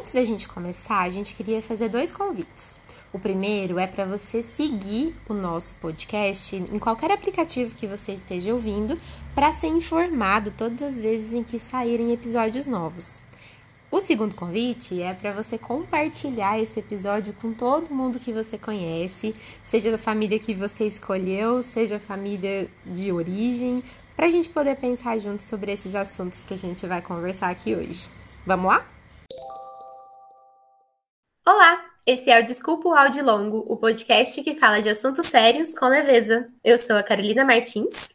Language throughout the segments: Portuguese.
Antes da gente começar, a gente queria fazer dois convites. O primeiro é para você seguir o nosso podcast em qualquer aplicativo que você esteja ouvindo para ser informado todas as vezes em que saírem episódios novos. O segundo convite é para você compartilhar esse episódio com todo mundo que você conhece, seja da família que você escolheu, seja família de origem, para a gente poder pensar juntos sobre esses assuntos que a gente vai conversar aqui hoje. Vamos lá? Olá! Esse é o Desculpa o Áudio Longo, o podcast que fala de assuntos sérios com leveza. Eu sou a Carolina Martins.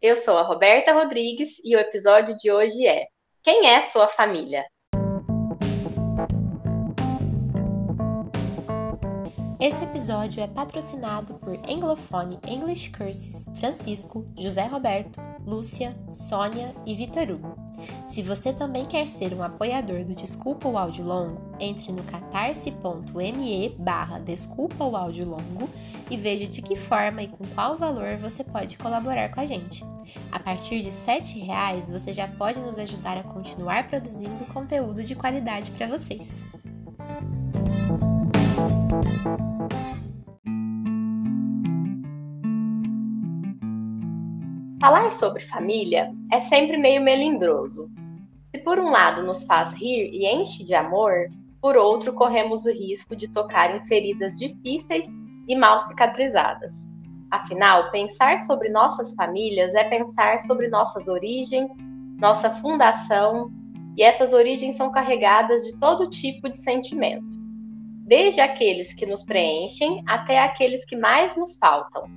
Eu sou a Roberta Rodrigues e o episódio de hoje é Quem é sua família? Esse episódio é patrocinado por Anglofone English Curses Francisco, José Roberto, Lúcia, Sônia e Vitor Hugo. Se você também quer ser um apoiador do Desculpa o Áudio Longo, entre no catarse.me barra Desculpa o Áudio Longo e veja de que forma e com qual valor você pode colaborar com a gente. A partir de R$ reais você já pode nos ajudar a continuar produzindo conteúdo de qualidade para vocês. Falar sobre família é sempre meio melindroso. Se por um lado nos faz rir e enche de amor, por outro corremos o risco de tocar em feridas difíceis e mal cicatrizadas. Afinal, pensar sobre nossas famílias é pensar sobre nossas origens, nossa fundação, e essas origens são carregadas de todo tipo de sentimento, desde aqueles que nos preenchem até aqueles que mais nos faltam.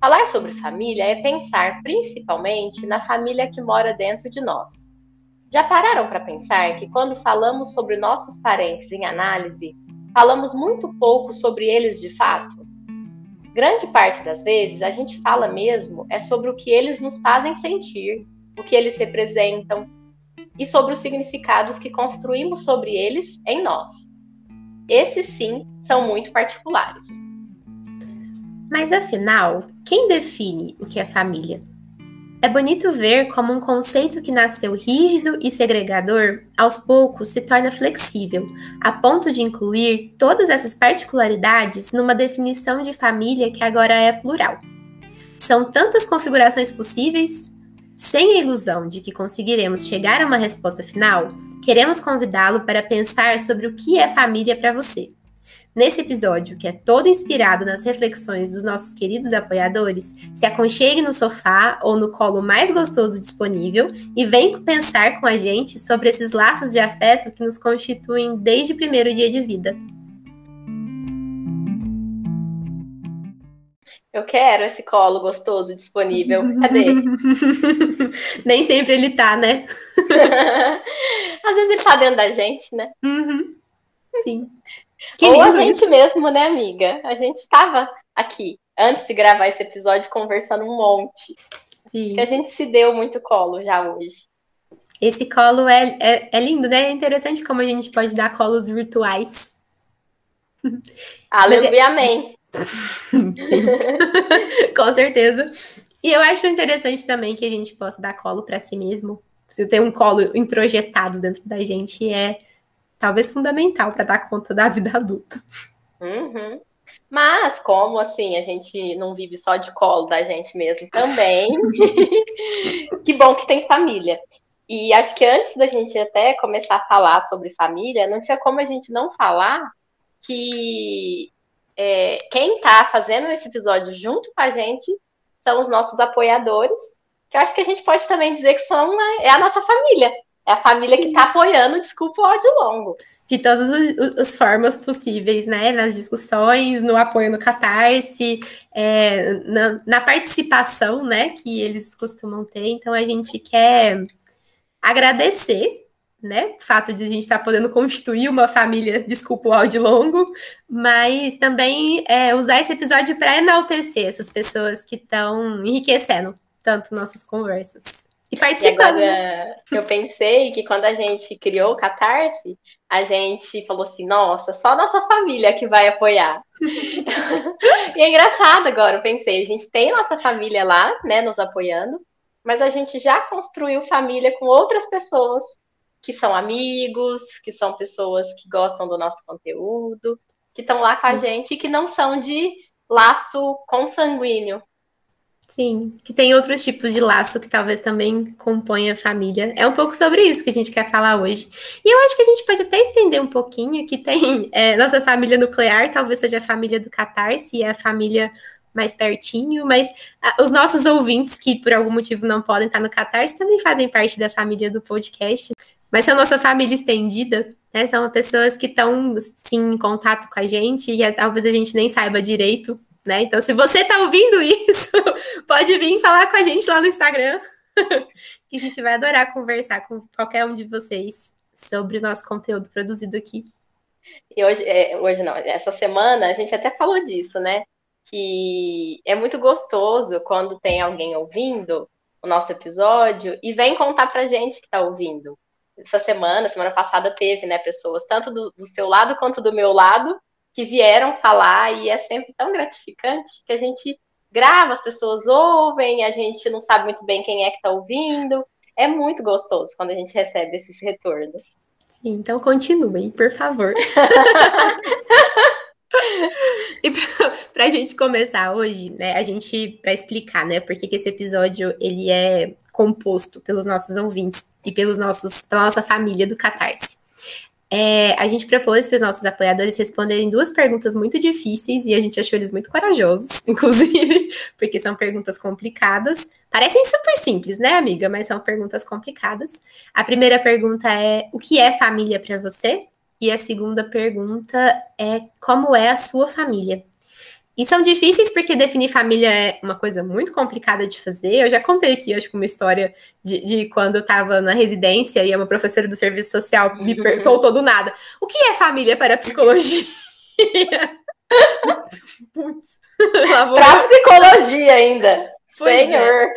Falar sobre família é pensar principalmente na família que mora dentro de nós. Já pararam para pensar que quando falamos sobre nossos parentes em análise, falamos muito pouco sobre eles de fato? Grande parte das vezes a gente fala mesmo é sobre o que eles nos fazem sentir, o que eles representam e sobre os significados que construímos sobre eles em nós. Esses sim são muito particulares. Mas afinal, quem define o que é família? É bonito ver como um conceito que nasceu rígido e segregador, aos poucos se torna flexível, a ponto de incluir todas essas particularidades numa definição de família que agora é plural. São tantas configurações possíveis. Sem a ilusão de que conseguiremos chegar a uma resposta final, queremos convidá-lo para pensar sobre o que é família para você. Nesse episódio, que é todo inspirado nas reflexões dos nossos queridos apoiadores, se aconchegue no sofá ou no colo mais gostoso disponível e vem pensar com a gente sobre esses laços de afeto que nos constituem desde o primeiro dia de vida. Eu quero esse colo gostoso disponível. Cadê? Nem sempre ele tá, né? Às vezes ele tá dentro da gente, né? Uhum. Sim. Que Ou a gente isso. mesmo, né, amiga? A gente estava aqui, antes de gravar esse episódio, conversando um monte. Sim. Acho que a gente se deu muito colo já hoje. Esse colo é, é, é lindo, né? É interessante como a gente pode dar colos virtuais. Aleluia, é... amém. Com certeza. E eu acho interessante também que a gente possa dar colo para si mesmo. Se tem um colo introjetado dentro da gente, é talvez fundamental para dar conta da vida adulta. Uhum. Mas, como assim, a gente não vive só de colo da gente mesmo também, que bom que tem família. E acho que antes da gente até começar a falar sobre família, não tinha como a gente não falar que é, quem está fazendo esse episódio junto com a gente são os nossos apoiadores, que eu acho que a gente pode também dizer que são uma, é a nossa família. É a família que está apoiando, desculpa o áudio longo. De todas as formas possíveis, né? Nas discussões, no apoio no Catarse, é, na, na, participação, né? Que eles costumam ter. Então, a gente quer agradecer, né? O fato de a gente estar tá podendo constituir uma família, desculpa o áudio longo, mas também é, usar esse episódio para enaltecer essas pessoas que estão enriquecendo tanto nossas conversas. E participando. E agora, eu pensei que quando a gente criou o Catarse, a gente falou assim, nossa, só nossa família que vai apoiar. e é engraçado agora, eu pensei, a gente tem nossa família lá, né, nos apoiando, mas a gente já construiu família com outras pessoas que são amigos, que são pessoas que gostam do nosso conteúdo, que estão lá com a gente e que não são de laço consanguíneo. Sim, que tem outros tipos de laço que talvez também compõem a família. É um pouco sobre isso que a gente quer falar hoje. E eu acho que a gente pode até estender um pouquinho, que tem é, nossa família nuclear, talvez seja a família do Catarse, é a família mais pertinho, mas ah, os nossos ouvintes que por algum motivo não podem estar no Catarse também fazem parte da família do podcast, mas são nossa família estendida, né? São pessoas que estão sim em contato com a gente e talvez a gente nem saiba direito, né? Então, se você está ouvindo isso, pode vir falar com a gente lá no Instagram, que a gente vai adorar conversar com qualquer um de vocês sobre o nosso conteúdo produzido aqui. E hoje, é, hoje não, essa semana a gente até falou disso, né? que é muito gostoso quando tem alguém ouvindo o nosso episódio e vem contar pra gente que está ouvindo. Essa semana, semana passada, teve, né, pessoas tanto do, do seu lado quanto do meu lado que vieram falar e é sempre tão gratificante que a gente grava, as pessoas ouvem, a gente não sabe muito bem quem é que está ouvindo. É muito gostoso quando a gente recebe esses retornos. Sim, então continuem, por favor. e para a gente começar hoje, né, a gente para explicar, né, porque que esse episódio ele é composto pelos nossos ouvintes e pelos nossos pela nossa família do Catarse. É, a gente propôs para os nossos apoiadores responderem duas perguntas muito difíceis e a gente achou eles muito corajosos, inclusive, porque são perguntas complicadas. Parecem super simples, né, amiga? Mas são perguntas complicadas. A primeira pergunta é: o que é família para você? E a segunda pergunta é como é a sua família? E são difíceis porque definir família é uma coisa muito complicada de fazer. Eu já contei aqui, acho que uma história de, de quando eu estava na residência e uma professora do serviço social me uhum. soltou do nada. O que é família para psicologia? Putz. Para psicologia ainda. Pois é. Senhor. É.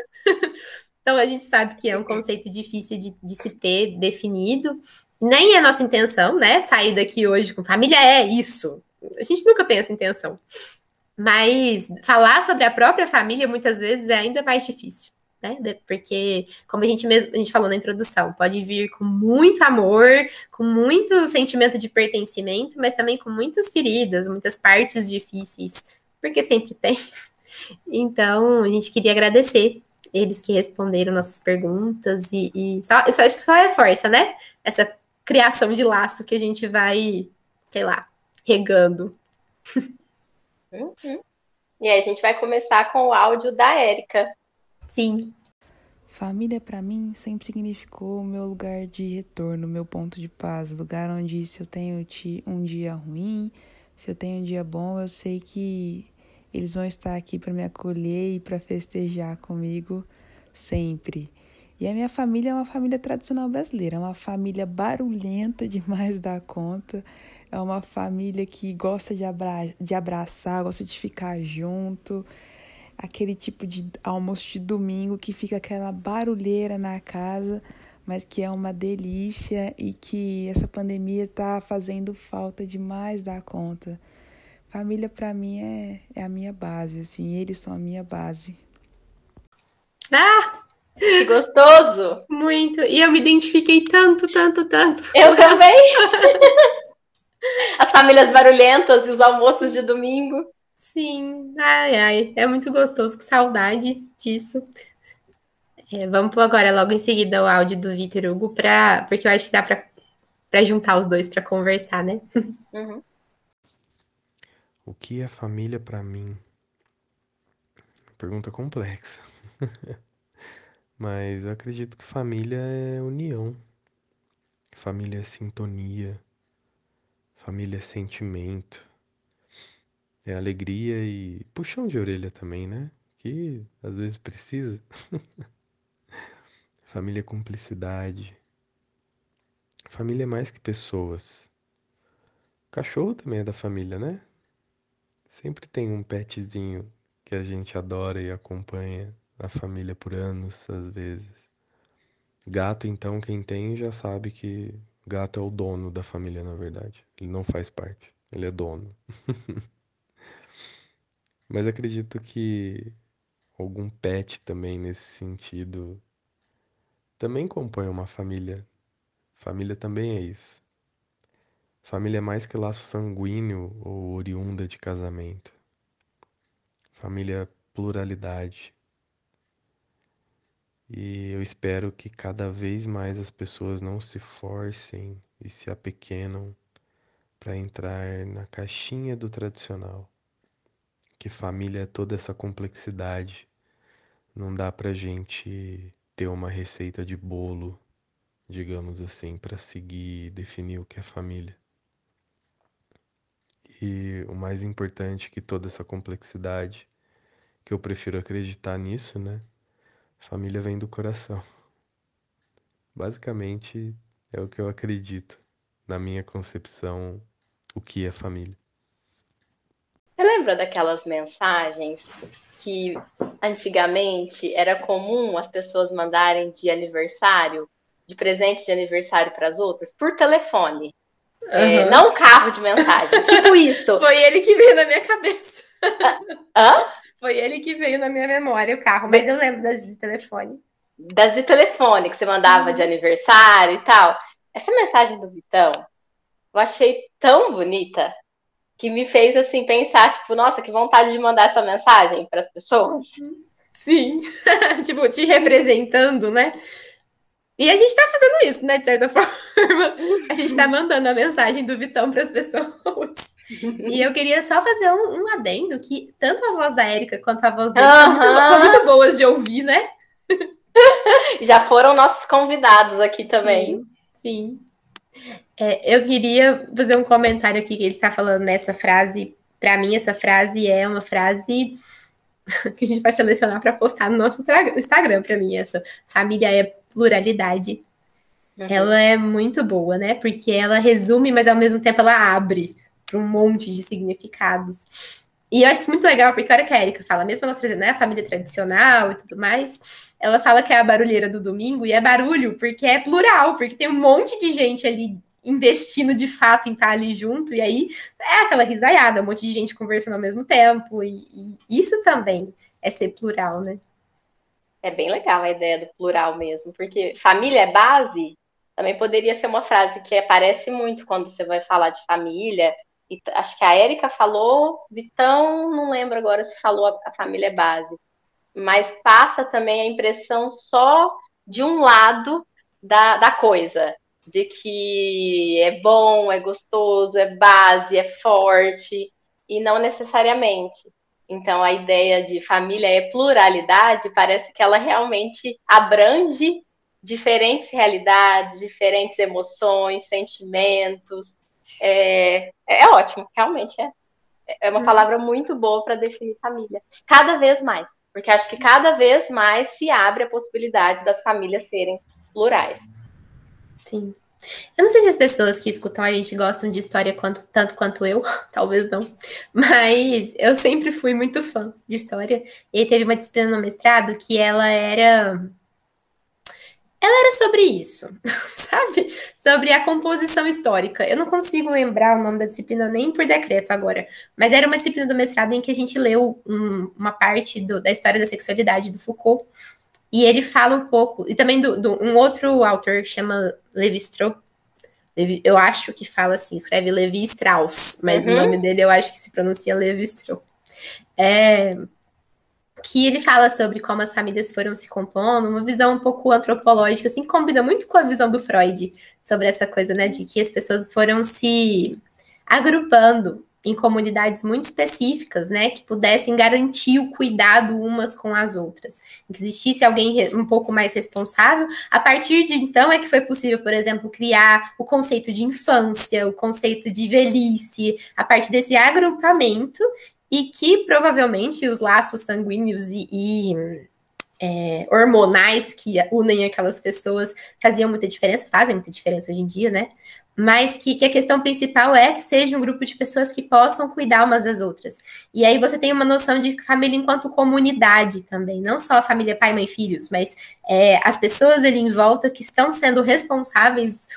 Então a gente sabe que é um conceito difícil de, de se ter definido. Nem é nossa intenção, né? Sair daqui hoje com família é isso. A gente nunca tem essa intenção. Mas falar sobre a própria família muitas vezes é ainda mais difícil, né? Porque, como a gente mesmo a gente falou na introdução, pode vir com muito amor, com muito sentimento de pertencimento, mas também com muitas feridas, muitas partes difíceis, porque sempre tem. Então, a gente queria agradecer eles que responderam nossas perguntas e, e só, eu só acho que só reforça, né? Essa criação de laço que a gente vai, sei lá, regando. Uhum. E aí a gente vai começar com o áudio da Érica. Sim. Família para mim sempre significou o meu lugar de retorno, meu ponto de paz, lugar onde se eu tenho um dia ruim, se eu tenho um dia bom, eu sei que eles vão estar aqui para me acolher e para festejar comigo sempre. E a minha família é uma família tradicional brasileira, é uma família barulhenta demais da conta, é uma família que gosta de, abra de abraçar, gosta de ficar junto, aquele tipo de almoço de domingo que fica aquela barulheira na casa, mas que é uma delícia e que essa pandemia está fazendo falta demais da conta. Família para mim é, é a minha base, assim, eles são a minha base. Ah! Que gostoso! Muito. E eu me identifiquei tanto, tanto, tanto. Eu também. As famílias barulhentas e os almoços de domingo. Sim, ai, ai, é muito gostoso, que saudade disso. É, vamos pôr agora, logo em seguida, o áudio do Vitor Hugo, pra, porque eu acho que dá para juntar os dois para conversar, né? Uhum. O que é família para mim? Pergunta complexa. Mas eu acredito que família é união, família é sintonia, família é sentimento, é alegria e puxão de orelha também, né? Que às vezes precisa. família é cumplicidade. Família é mais que pessoas. cachorro também é da família, né? Sempre tem um petzinho que a gente adora e acompanha a família por anos, às vezes. Gato, então, quem tem já sabe que gato é o dono da família, na verdade. Ele não faz parte, ele é dono. Mas acredito que algum pet também nesse sentido também compõe uma família Família também é isso. Família é mais que laço sanguíneo ou oriunda de casamento. Família é pluralidade. E eu espero que cada vez mais as pessoas não se forcem e se apequenam para entrar na caixinha do tradicional. Que família é toda essa complexidade. Não dá pra gente ter uma receita de bolo, digamos assim, para seguir e definir o que é família. E o mais importante que toda essa complexidade, que eu prefiro acreditar nisso, né? Família vem do coração. Basicamente é o que eu acredito, na minha concepção, o que é família. Você lembra daquelas mensagens que antigamente era comum as pessoas mandarem de aniversário, de presente de aniversário para as outras, por telefone? Uhum. É, não carro de mensagem, tipo isso. Foi ele que veio na minha cabeça. Hã? Foi ele que veio na minha memória, o carro, mas eu lembro das de telefone. Das de telefone, que você mandava uhum. de aniversário e tal. Essa mensagem do Vitão, eu achei tão bonita que me fez assim pensar, tipo, nossa, que vontade de mandar essa mensagem para as pessoas. Sim, tipo, te representando, né? E a gente tá fazendo isso, né? De certa forma, a gente tá mandando a mensagem do Vitão para as pessoas. E eu queria só fazer um, um, adendo que tanto a voz da Érica quanto a voz dele uhum. são, muito, são, muito, boas de ouvir, né? Já foram nossos convidados aqui também. Sim. sim. É, eu queria fazer um comentário aqui que ele está falando nessa frase. Para mim, essa frase é uma frase que a gente vai selecionar para postar no nosso Instagram. Para mim, essa família é pluralidade. Uhum. Ela é muito boa, né? Porque ela resume, mas ao mesmo tempo ela abre para um monte de significados. E eu acho muito legal, porque a hora que a Erika fala, mesmo ela trazendo né, a família tradicional e tudo mais, ela fala que é a barulheira do domingo, e é barulho, porque é plural, porque tem um monte de gente ali investindo de fato em estar ali junto, e aí é aquela risaiada, um monte de gente conversando ao mesmo tempo, e, e isso também é ser plural, né? É bem legal a ideia do plural mesmo, porque família é base, também poderia ser uma frase que aparece muito quando você vai falar de família, e acho que a Érica falou, Vitão, não lembro agora se falou a, a família é base, mas passa também a impressão só de um lado da, da coisa, de que é bom, é gostoso, é base, é forte, e não necessariamente. Então, a ideia de família é pluralidade, parece que ela realmente abrange diferentes realidades, diferentes emoções, sentimentos, é, é ótimo, realmente é. É uma uhum. palavra muito boa para definir família. Cada vez mais, porque acho que cada vez mais se abre a possibilidade das famílias serem plurais. Sim. Eu não sei se as pessoas que escutam a gente gostam de história quanto, tanto quanto eu, talvez não, mas eu sempre fui muito fã de história. E teve uma disciplina no mestrado que ela era ela era sobre isso, sabe? Sobre a composição histórica. Eu não consigo lembrar o nome da disciplina nem por decreto agora, mas era uma disciplina do mestrado em que a gente leu um, uma parte do, da história da sexualidade do Foucault, e ele fala um pouco, e também do, do um outro autor que chama Levi Strauss, eu acho que fala assim, escreve Levi Strauss, mas uhum. o nome dele eu acho que se pronuncia Levi Strauss. É, que ele fala sobre como as famílias foram se compondo, uma visão um pouco antropológica, assim, combina muito com a visão do Freud sobre essa coisa, né, de que as pessoas foram se agrupando em comunidades muito específicas, né, que pudessem garantir o cuidado umas com as outras, que existisse alguém um pouco mais responsável. A partir de então é que foi possível, por exemplo, criar o conceito de infância, o conceito de velhice, a partir desse agrupamento e que provavelmente os laços sanguíneos e, e é, hormonais que unem aquelas pessoas faziam muita diferença, fazem muita diferença hoje em dia, né? Mas que, que, a questão principal é que seja um grupo de pessoas que possam cuidar umas das outras. E aí você tem uma noção de família enquanto comunidade também, não só família pai, mãe, filhos, mas é, as pessoas ali em volta que estão sendo responsáveis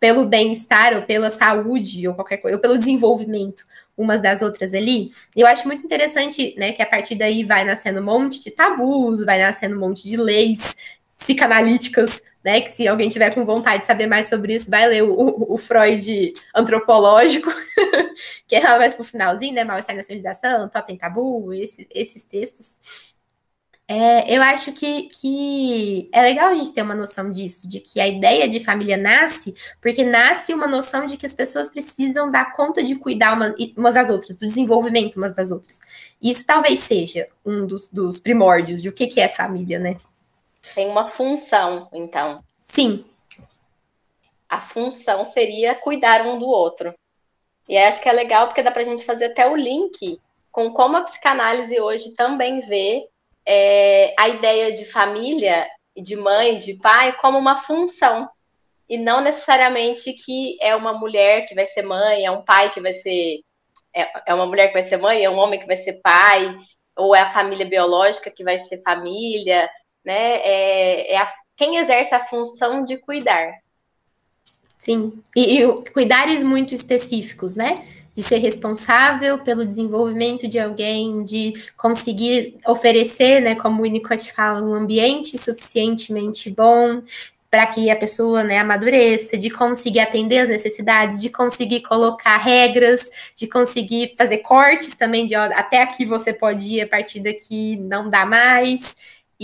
pelo bem-estar ou pela saúde ou qualquer coisa, ou pelo desenvolvimento umas das outras ali. E eu acho muito interessante, né, que a partir daí vai nascendo um monte de tabus, vai nascendo um monte de leis psicanalíticas né? Que se alguém tiver com vontade de saber mais sobre isso, vai ler o, o Freud antropológico, que é mais pro finalzinho, né? Mal-estar na civilização, Totem Tabu, esse, esses textos. É, eu acho que, que é legal a gente ter uma noção disso, de que a ideia de família nasce porque nasce uma noção de que as pessoas precisam dar conta de cuidar uma, umas das outras, do desenvolvimento umas das outras. E isso talvez seja um dos, dos primórdios de o que, que é família, né? Tem uma função, então. Sim. A função seria cuidar um do outro. E acho que é legal porque dá para a gente fazer até o link com como a psicanálise hoje também vê é, a ideia de família, de mãe, de pai, como uma função. E não necessariamente que é uma mulher que vai ser mãe, é um pai que vai ser. É, é uma mulher que vai ser mãe, é um homem que vai ser pai, ou é a família biológica que vai ser família, né? É, é a, quem exerce a função de cuidar. Sim, e, e cuidares muito específicos, né? De ser responsável pelo desenvolvimento de alguém, de conseguir oferecer, né, como o Winnicott fala, um ambiente suficientemente bom para que a pessoa né, amadureça, de conseguir atender as necessidades, de conseguir colocar regras, de conseguir fazer cortes também, de ó, até aqui você pode ir, a partir daqui não dá mais.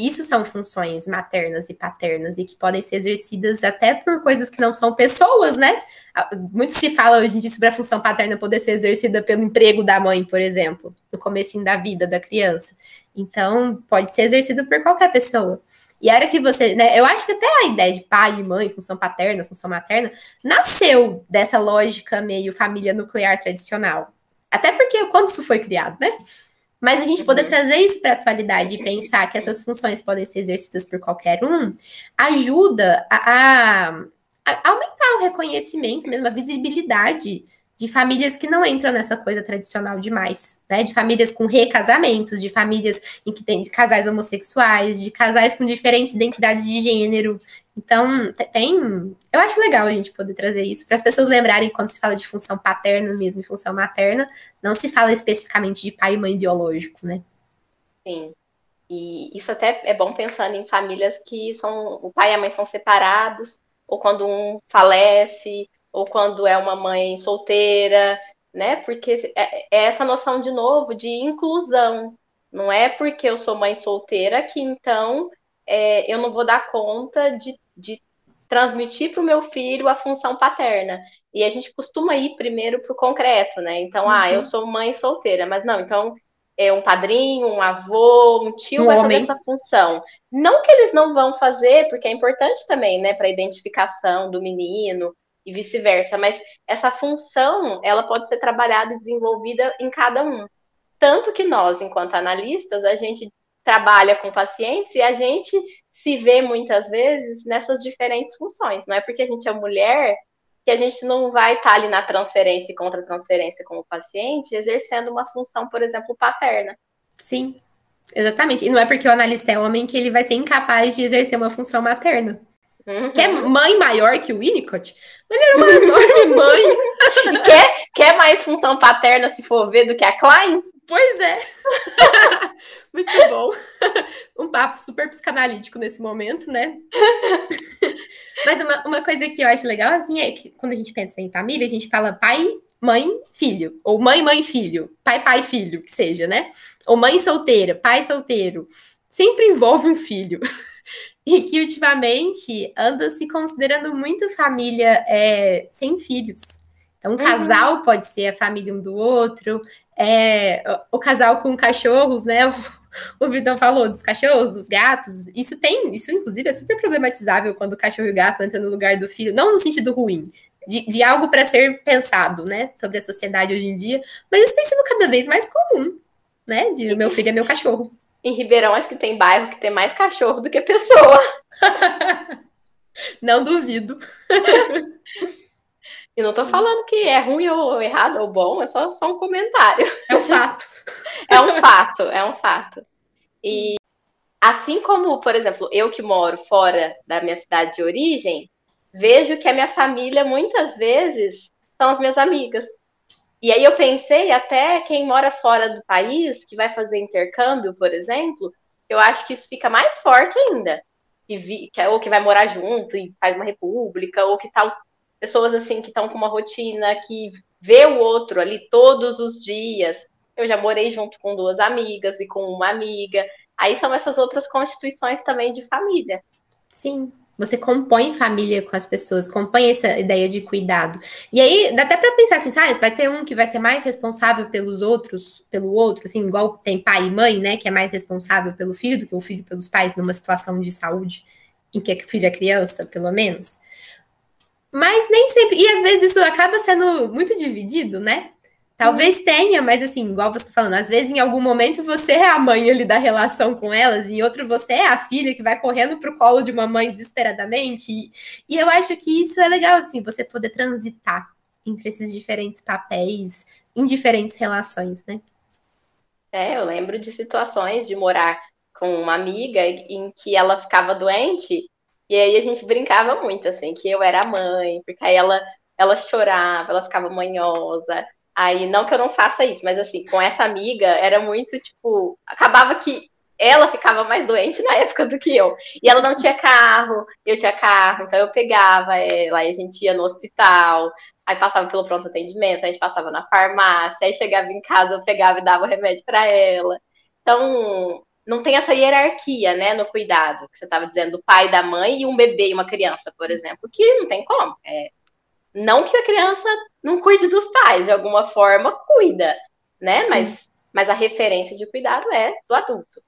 Isso são funções maternas e paternas e que podem ser exercidas até por coisas que não são pessoas, né? Ah, muito se fala hoje em dia sobre a função paterna poder ser exercida pelo emprego da mãe, por exemplo, no começo da vida da criança. Então, pode ser exercido por qualquer pessoa. E era que você, né? Eu acho que até a ideia de pai e mãe, função paterna, função materna, nasceu dessa lógica meio família nuclear tradicional. Até porque quando isso foi criado, né? Mas a gente poder uhum. trazer isso para a atualidade e pensar que essas funções podem ser exercidas por qualquer um, ajuda a, a, a aumentar o reconhecimento, mesmo a visibilidade de famílias que não entram nessa coisa tradicional demais, né? De famílias com recasamentos, de famílias em que tem de casais homossexuais, de casais com diferentes identidades de gênero. Então, tem. Eu acho legal a gente poder trazer isso para as pessoas lembrarem quando se fala de função paterna mesmo e função materna, não se fala especificamente de pai e mãe biológico, né? Sim. E isso até é bom pensando em famílias que são o pai e a mãe são separados, ou quando um falece, ou quando é uma mãe solteira, né? Porque é, é essa noção de novo de inclusão. Não é porque eu sou mãe solteira que então é, eu não vou dar conta de, de transmitir para o meu filho a função paterna. E a gente costuma ir primeiro para o concreto, né? Então, uhum. ah, eu uhum. sou mãe solteira, mas não, então é um padrinho, um avô, um tio um vai fazer essa função. Não que eles não vão fazer, porque é importante também, né, para a identificação do menino e vice-versa, mas essa função, ela pode ser trabalhada e desenvolvida em cada um. Tanto que nós, enquanto analistas, a gente trabalha com pacientes e a gente se vê muitas vezes nessas diferentes funções. Não é porque a gente é mulher que a gente não vai estar ali na transferência e contra-transferência como paciente, exercendo uma função, por exemplo, paterna. Sim, exatamente. E não é porque o analista é homem que ele vai ser incapaz de exercer uma função materna. Uhum. Quer mãe maior que o Winnicott? Ele era uma enorme mãe. quer, quer mais função paterna, se for ver, do que a Klein? Pois é. Muito bom. Um papo super psicanalítico nesse momento, né? Mas uma, uma coisa que eu acho legal, assim, é que quando a gente pensa em família, a gente fala pai, mãe, filho. Ou mãe, mãe, filho. Pai, pai, filho, que seja, né? Ou mãe solteira, pai solteiro. Sempre envolve um filho. E que ultimamente anda se considerando muito família é, sem filhos. Então, um uhum. casal pode ser a família um do outro, é, o casal com cachorros, né? O, o Vitão falou dos cachorros, dos gatos. Isso tem, isso inclusive é super problematizável quando o cachorro e o gato entram no lugar do filho, não no sentido ruim, de, de algo para ser pensado, né? Sobre a sociedade hoje em dia. Mas isso tem sido cada vez mais comum, né? De meu filho é meu cachorro. Em Ribeirão, acho que tem bairro que tem mais cachorro do que pessoa. não duvido. E não tô falando que é ruim ou errado ou bom, é só, só um comentário. É um fato. é um fato, é um fato. E assim como, por exemplo, eu que moro fora da minha cidade de origem, vejo que a minha família muitas vezes são as minhas amigas. E aí eu pensei até quem mora fora do país, que vai fazer intercâmbio, por exemplo, eu acho que isso fica mais forte ainda. que, vi, que, ou que vai morar junto e faz uma república, ou que tal pessoas assim que estão com uma rotina que vê o outro ali todos os dias. Eu já morei junto com duas amigas e com uma amiga. Aí são essas outras constituições também de família. Sim, você compõe família com as pessoas, compõe essa ideia de cuidado. E aí, dá até para pensar assim, ah, vai ter um que vai ser mais responsável pelos outros, pelo outro, assim, igual tem pai e mãe, né, que é mais responsável pelo filho do que o filho pelos pais numa situação de saúde em que o filho é criança, pelo menos. Mas nem sempre, e às vezes isso acaba sendo muito dividido, né? Talvez tenha, mas assim, igual você tá falando, às vezes em algum momento você é a mãe ali da relação com elas, e em outro você é a filha que vai correndo pro colo de uma mãe desesperadamente. E, e eu acho que isso é legal, assim, você poder transitar entre esses diferentes papéis em diferentes relações, né? É, eu lembro de situações de morar com uma amiga em que ela ficava doente, e aí a gente brincava muito, assim, que eu era a mãe, porque aí ela, ela chorava, ela ficava manhosa, Aí, não que eu não faça isso, mas assim, com essa amiga, era muito, tipo, acabava que ela ficava mais doente na época do que eu. E ela não tinha carro, eu tinha carro, então eu pegava ela, aí a gente ia no hospital, aí passava pelo pronto atendimento, a gente passava na farmácia, aí chegava em casa, eu pegava e dava o remédio para ela. Então, não tem essa hierarquia, né, no cuidado, que você estava dizendo, do pai e da mãe e um bebê e uma criança, por exemplo, que não tem como. É, não que a criança não cuide dos pais, de alguma forma cuida, né? Mas, mas a referência de cuidado é do adulto.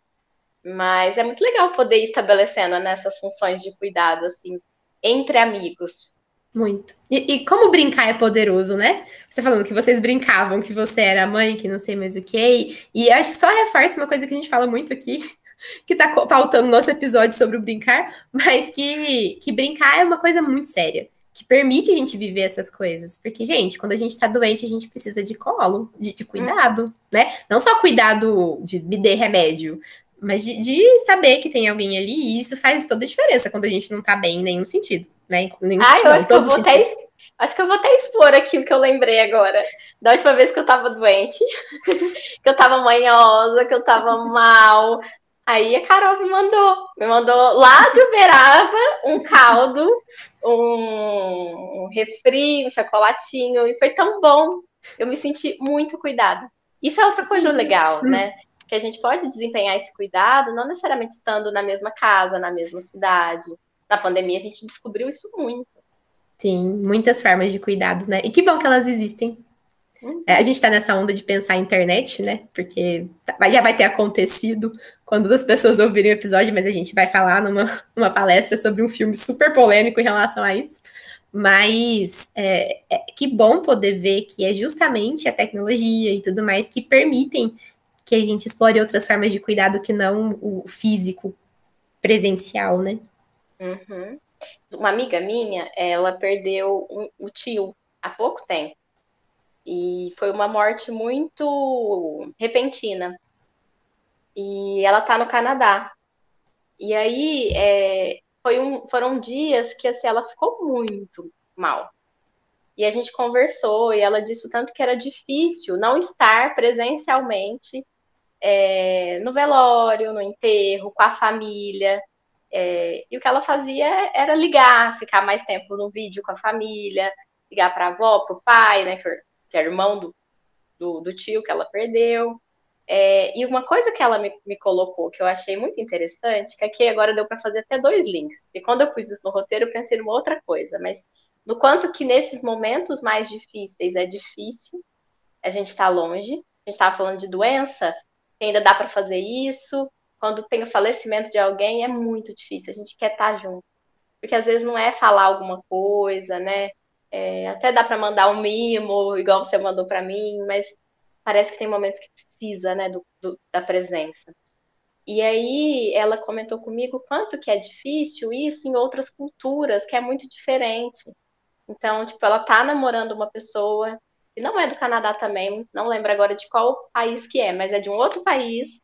Mas é muito legal poder ir estabelecendo nessas funções de cuidado, assim, entre amigos. Muito. E, e, como brincar é poderoso, né? Você falando que vocês brincavam, que você era mãe, que não sei mais o que. E acho que só reforça uma coisa que a gente fala muito aqui, que tá faltando no nosso episódio sobre o brincar, mas que, que brincar é uma coisa muito séria que permite a gente viver essas coisas. Porque, gente, quando a gente tá doente, a gente precisa de colo, de, de cuidado, hum. né? Não só cuidado de me dê remédio, mas de, de, saber que tem alguém ali, e isso faz toda a diferença quando a gente não tá bem em nenhum sentido, né? Nenhum ah, eu acho que eu vou até, acho que eu vou até expor aqui o que eu lembrei agora. Da última vez que eu tava doente, que eu tava manhosa, que eu tava mal. Aí a Carol me mandou, me mandou lá de Uberaba um caldo um, um refri, um chocolatinho, e foi tão bom. Eu me senti muito cuidada. Isso é outra coisa legal, né? Que a gente pode desempenhar esse cuidado, não necessariamente estando na mesma casa, na mesma cidade. Na pandemia a gente descobriu isso muito. Sim, muitas formas de cuidado, né? E que bom que elas existem. É, a gente está nessa onda de pensar a internet, né? Porque tá, já vai ter acontecido quando as pessoas ouvirem o episódio, mas a gente vai falar numa, numa palestra sobre um filme super polêmico em relação a isso. Mas é, é, que bom poder ver que é justamente a tecnologia e tudo mais que permitem que a gente explore outras formas de cuidado que não o físico presencial, né? Uhum. Uma amiga minha, ela perdeu um, o tio há pouco tempo. E foi uma morte muito repentina. E ela tá no Canadá. E aí é, um, foram dias que assim, ela ficou muito mal. E a gente conversou e ela disse o tanto que era difícil não estar presencialmente é, no velório, no enterro, com a família. É, e o que ela fazia era ligar, ficar mais tempo no vídeo com a família, ligar para a avó, para o pai, né? que era irmão do, do, do tio que ela perdeu. É, e uma coisa que ela me, me, colocou que eu achei muito interessante, que aqui agora deu para fazer até dois links. E quando eu pus isso no roteiro, eu pensei numa outra coisa, mas no quanto que nesses momentos mais difíceis é difícil, a gente está longe, a gente estava falando de doença, ainda dá para fazer isso. Quando tem o falecimento de alguém, é muito difícil, a gente quer estar tá junto. Porque às vezes não é falar alguma coisa, né? É, até dá para mandar um mimo, igual você mandou para mim, mas parece que tem momentos que precisa, né, do, do, da presença. E aí ela comentou comigo quanto que é difícil isso em outras culturas, que é muito diferente. Então, tipo, ela tá namorando uma pessoa que não é do Canadá também, não lembro agora de qual país que é, mas é de um outro país.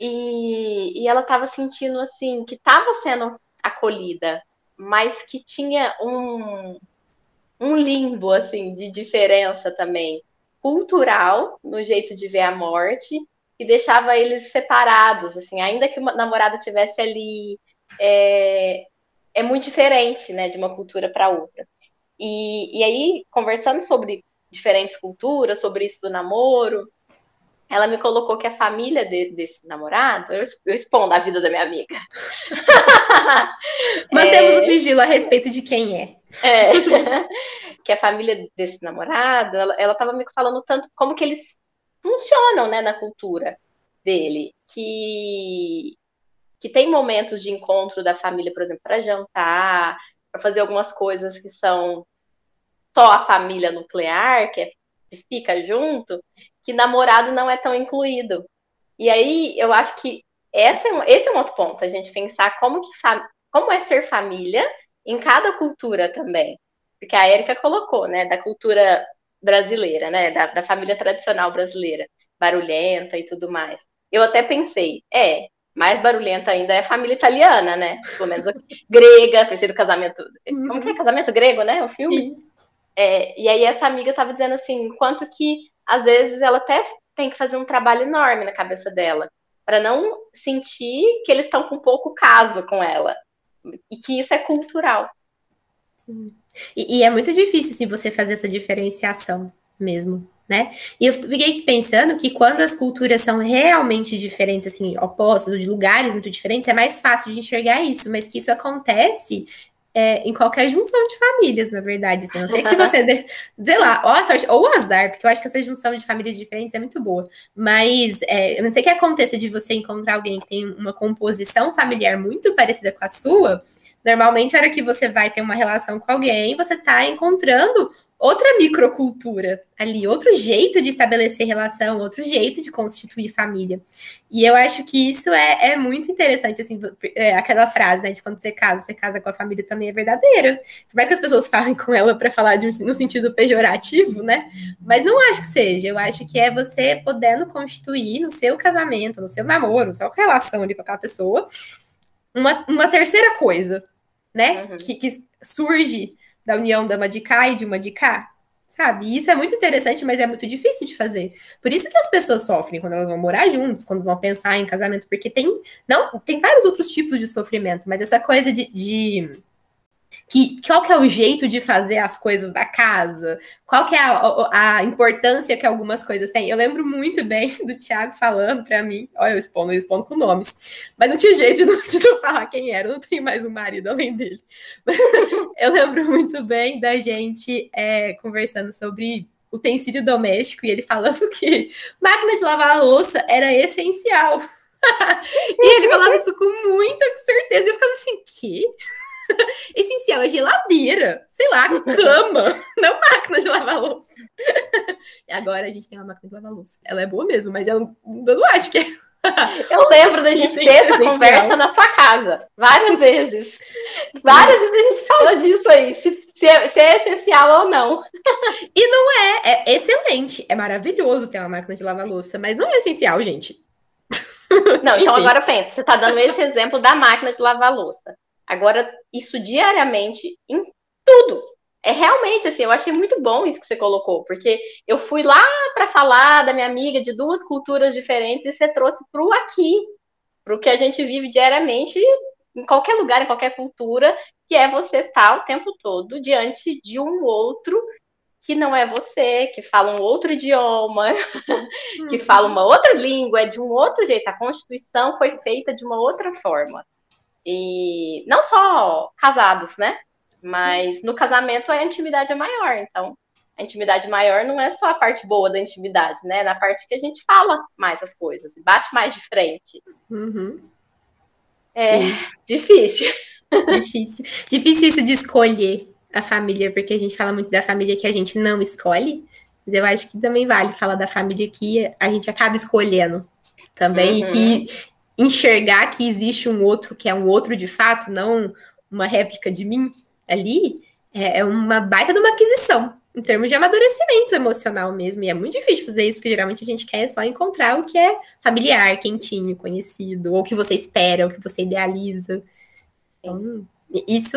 E, e ela tava sentindo assim que tava sendo acolhida, mas que tinha um, um limbo assim de diferença também cultural no jeito de ver a morte e deixava eles separados, assim, ainda que o namorado tivesse ali, é, é muito diferente, né, de uma cultura para outra. E, e aí, conversando sobre diferentes culturas, sobre isso do namoro, ela me colocou que a família de, desse namorado, eu, eu expondo a vida da minha amiga. Mantemos é, o sigilo a respeito de quem é. é. que a família desse namorado, ela estava me falando tanto como que eles funcionam, né, na cultura dele, que que tem momentos de encontro da família, por exemplo, para jantar, para fazer algumas coisas que são só a família nuclear, que, é, que fica junto, que namorado não é tão incluído. E aí eu acho que esse é, esse é um outro ponto, a gente pensar como, que como é ser família em cada cultura também. Porque a Érica colocou, né, da cultura brasileira, né, da, da família tradicional brasileira, barulhenta e tudo mais. Eu até pensei, é, mais barulhenta ainda é a família italiana, né? Pelo menos grega, pensei do casamento. Como que é casamento grego, né? O filme? É, e aí essa amiga tava dizendo assim, quanto que às vezes ela até tem que fazer um trabalho enorme na cabeça dela, para não sentir que eles estão com pouco caso com ela. E que isso é cultural. E, e, é muito difícil assim, você fazer essa diferenciação mesmo né? E eu fiquei pensando que quando as culturas são realmente diferentes, assim, opostas, ou de lugares muito diferentes, é mais fácil de enxergar isso, mas que isso acontece é, em qualquer junção de famílias, na verdade. Assim, não sei que você, dê, sei lá, ou a sorte, ou o azar, porque eu acho que essa junção de famílias diferentes é muito boa. Mas é, eu não sei que aconteça de você encontrar alguém que tem uma composição familiar muito parecida com a sua. Normalmente, a hora que você vai ter uma relação com alguém, você está encontrando outra microcultura ali, outro jeito de estabelecer relação, outro jeito de constituir família. E eu acho que isso é, é muito interessante, assim, é, aquela frase, né, de quando você casa, você casa com a família também é verdadeira. Por mais que as pessoas falem com ela para falar de um, no sentido pejorativo, né, mas não acho que seja. Eu acho que é você podendo constituir no seu casamento, no seu namoro, na sua relação ali com aquela pessoa, uma, uma terceira coisa, né, uhum. que, que surge da união da uma de cá e de uma de cá, sabe? Isso é muito interessante, mas é muito difícil de fazer. Por isso que as pessoas sofrem quando elas vão morar juntos, quando vão pensar em casamento, porque tem não tem vários outros tipos de sofrimento, mas essa coisa de, de que qual que é o jeito de fazer as coisas da casa, qual que é a, a importância que algumas coisas têm. Eu lembro muito bem do Thiago falando para mim, olha, eu expondo, eu expondo com nomes, mas não tinha jeito de não, de não falar quem era, eu não tenho mais um marido além dele. eu lembro muito bem da gente é, conversando sobre utensílio doméstico e ele falando que máquina de lavar louça era essencial. e ele falava isso com muita certeza. Eu ficava assim, que? Essencial é geladeira, sei lá, cama, não máquina de lavar louça. E agora a gente tem uma máquina de lavar louça. Ela é boa mesmo, mas eu não, eu não acho que é. Eu lembro da gente ter essa conversa na sua casa, várias vezes. Várias vezes a gente falou disso aí, se, se, é, se é essencial ou não. E não é, é excelente, é maravilhoso ter uma máquina de lavar louça, mas não é essencial, gente. Não, então agora pensa, você está dando esse exemplo da máquina de lavar louça. Agora, isso diariamente em tudo. É realmente assim, eu achei muito bom isso que você colocou, porque eu fui lá para falar da minha amiga de duas culturas diferentes e você trouxe para o aqui, para o que a gente vive diariamente em qualquer lugar, em qualquer cultura, que é você estar tá o tempo todo diante de um outro que não é você, que fala um outro idioma, que fala uma outra língua, é de um outro jeito. A Constituição foi feita de uma outra forma. E não só casados, né? Mas Sim. no casamento a intimidade é maior. Então, a intimidade maior não é só a parte boa da intimidade, né? Na parte que a gente fala mais as coisas, bate mais de frente. Uhum. É Sim. difícil. Difícil. Difícil isso de escolher a família, porque a gente fala muito da família que a gente não escolhe. Mas eu acho que também vale falar da família que a gente acaba escolhendo também, uhum. e que enxergar que existe um outro que é um outro de fato, não uma réplica de mim ali, é, é uma baita de uma aquisição, em termos de amadurecimento emocional mesmo. E é muito difícil fazer isso, porque geralmente a gente quer só encontrar o que é familiar, quentinho, conhecido, ou o que você espera, o que você idealiza. Então, isso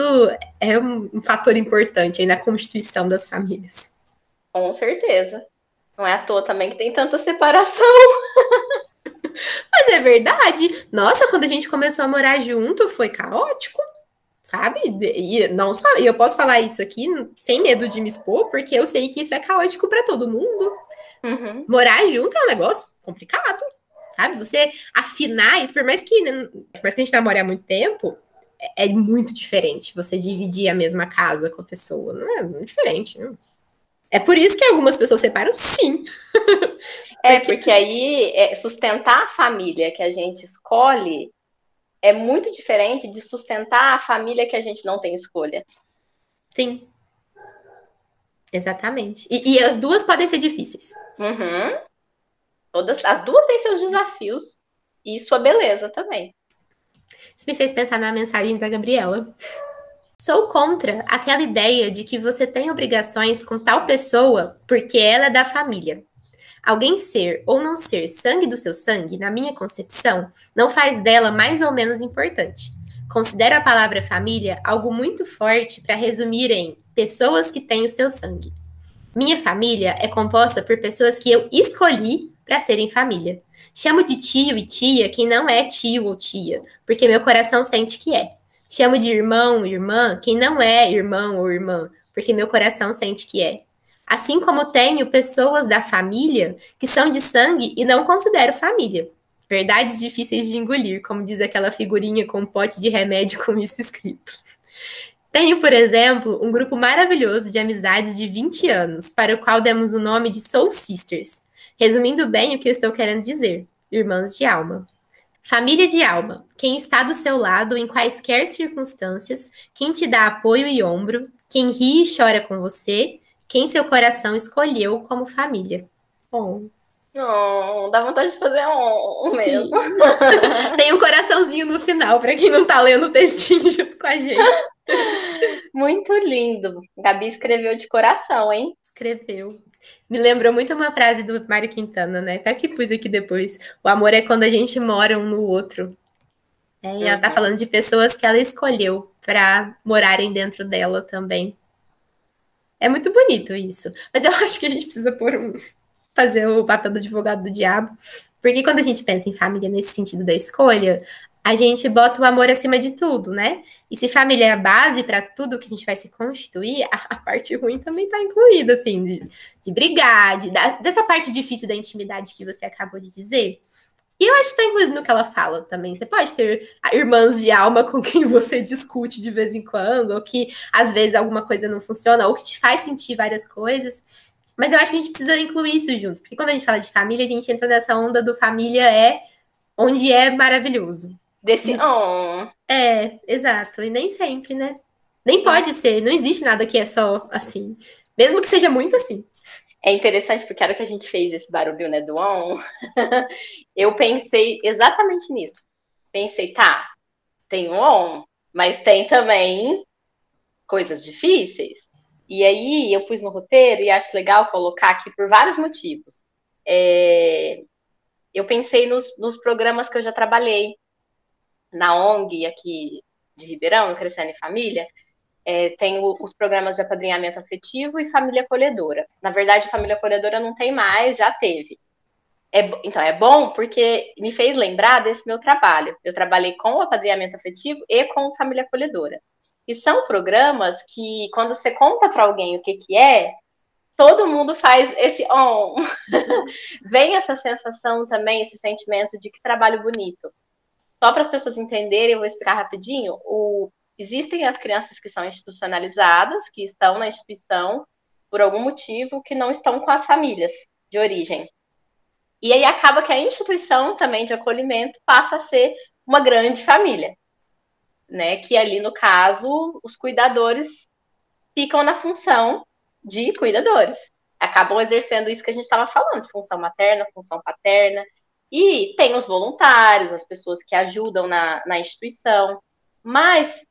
é um, fator importante aí na constituição das famílias. Com certeza. Não é à toa também que tem tanta separação. Mas é verdade. Nossa, quando a gente começou a morar junto, foi caótico, sabe? E não só, eu posso falar isso aqui sem medo de me expor, porque eu sei que isso é caótico para todo mundo. Uhum. Morar junto é um negócio complicado, sabe? Você afinar isso, por mais que, né, por mais que a gente namore há muito tempo, é, é muito diferente você dividir a mesma casa com a pessoa. Não é muito diferente, não. É por isso que algumas pessoas separam, sim. É, porque, porque aí é, sustentar a família que a gente escolhe é muito diferente de sustentar a família que a gente não tem escolha. Sim. Exatamente. E, e as duas podem ser difíceis. Uhum. Todas, as duas têm seus desafios e sua beleza também. Isso me fez pensar na mensagem da Gabriela. Sou contra aquela ideia de que você tem obrigações com tal pessoa porque ela é da família. Alguém ser ou não ser sangue do seu sangue, na minha concepção, não faz dela mais ou menos importante. Considero a palavra família algo muito forte para resumir em pessoas que têm o seu sangue. Minha família é composta por pessoas que eu escolhi para serem família. Chamo de tio e tia quem não é tio ou tia, porque meu coração sente que é. Chamo de irmão, irmã, quem não é irmão ou irmã, porque meu coração sente que é. Assim como tenho pessoas da família que são de sangue e não considero família. Verdades difíceis de engolir, como diz aquela figurinha com um pote de remédio com isso escrito. Tenho, por exemplo, um grupo maravilhoso de amizades de 20 anos, para o qual demos o nome de Soul Sisters. Resumindo bem o que eu estou querendo dizer: irmãs de alma. Família de alma, quem está do seu lado em quaisquer circunstâncias, quem te dá apoio e ombro, quem ri e chora com você, quem seu coração escolheu como família. Bom. Oh, dá vontade de fazer um, um mesmo. Tem um coraçãozinho no final, para quem não tá lendo o textinho junto com a gente. Muito lindo. Gabi escreveu de coração, hein? Escreveu. Me lembrou muito uma frase do Mário Quintana, né? Até que pus aqui depois. O amor é quando a gente mora um no outro. É, e ela tá uhum. falando de pessoas que ela escolheu para morarem dentro dela também. É muito bonito isso. Mas eu acho que a gente precisa pôr um, fazer o papel do advogado do diabo. Porque quando a gente pensa em família nesse sentido da escolha, a gente bota o amor acima de tudo, né? E se família é a base para tudo que a gente vai se constituir, a, parte ruim também está incluída, assim, de, de brigar, de, da, dessa parte difícil da intimidade que você acabou de dizer. E eu acho que está incluído no que ela fala também. Você pode ter irmãs de alma com quem você discute de vez em quando, ou que às vezes alguma coisa não funciona, ou que te faz sentir várias coisas. Mas eu acho que a gente precisa incluir isso junto, porque quando a gente fala de família, a gente entra nessa onda do família é onde é maravilhoso. Desse on. É, exato. E nem sempre, né? Nem pode ser. Não existe nada que é só assim. Mesmo que seja muito assim. É interessante porque a hora que a gente fez esse barulho, né, do on, eu pensei exatamente nisso. Pensei, tá, tem o on, mas tem também coisas difíceis. E aí eu pus no roteiro e acho legal colocar aqui por vários motivos. É, eu pensei nos, nos programas que eu já trabalhei, na ONG aqui de Ribeirão, Crescendo em Família, é, tem o, os programas de apadrinhamento afetivo e família acolhedora. Na verdade, família acolhedora não tem mais, já teve. É, então, é bom porque me fez lembrar desse meu trabalho. Eu trabalhei com o apadrinhamento afetivo e com família acolhedora. E são programas que, quando você conta para alguém o que, que é, todo mundo faz esse on. Vem essa sensação também, esse sentimento de que trabalho bonito. Só para as pessoas entenderem, eu vou explicar rapidinho. O, existem as crianças que são institucionalizadas, que estão na instituição por algum motivo, que não estão com as famílias de origem. E aí acaba que a instituição também de acolhimento passa a ser uma grande família, né? Que ali no caso os cuidadores ficam na função de cuidadores, acabam exercendo isso que a gente estava falando, função materna, função paterna, e tem os voluntários, as pessoas que ajudam na, na instituição. Mas,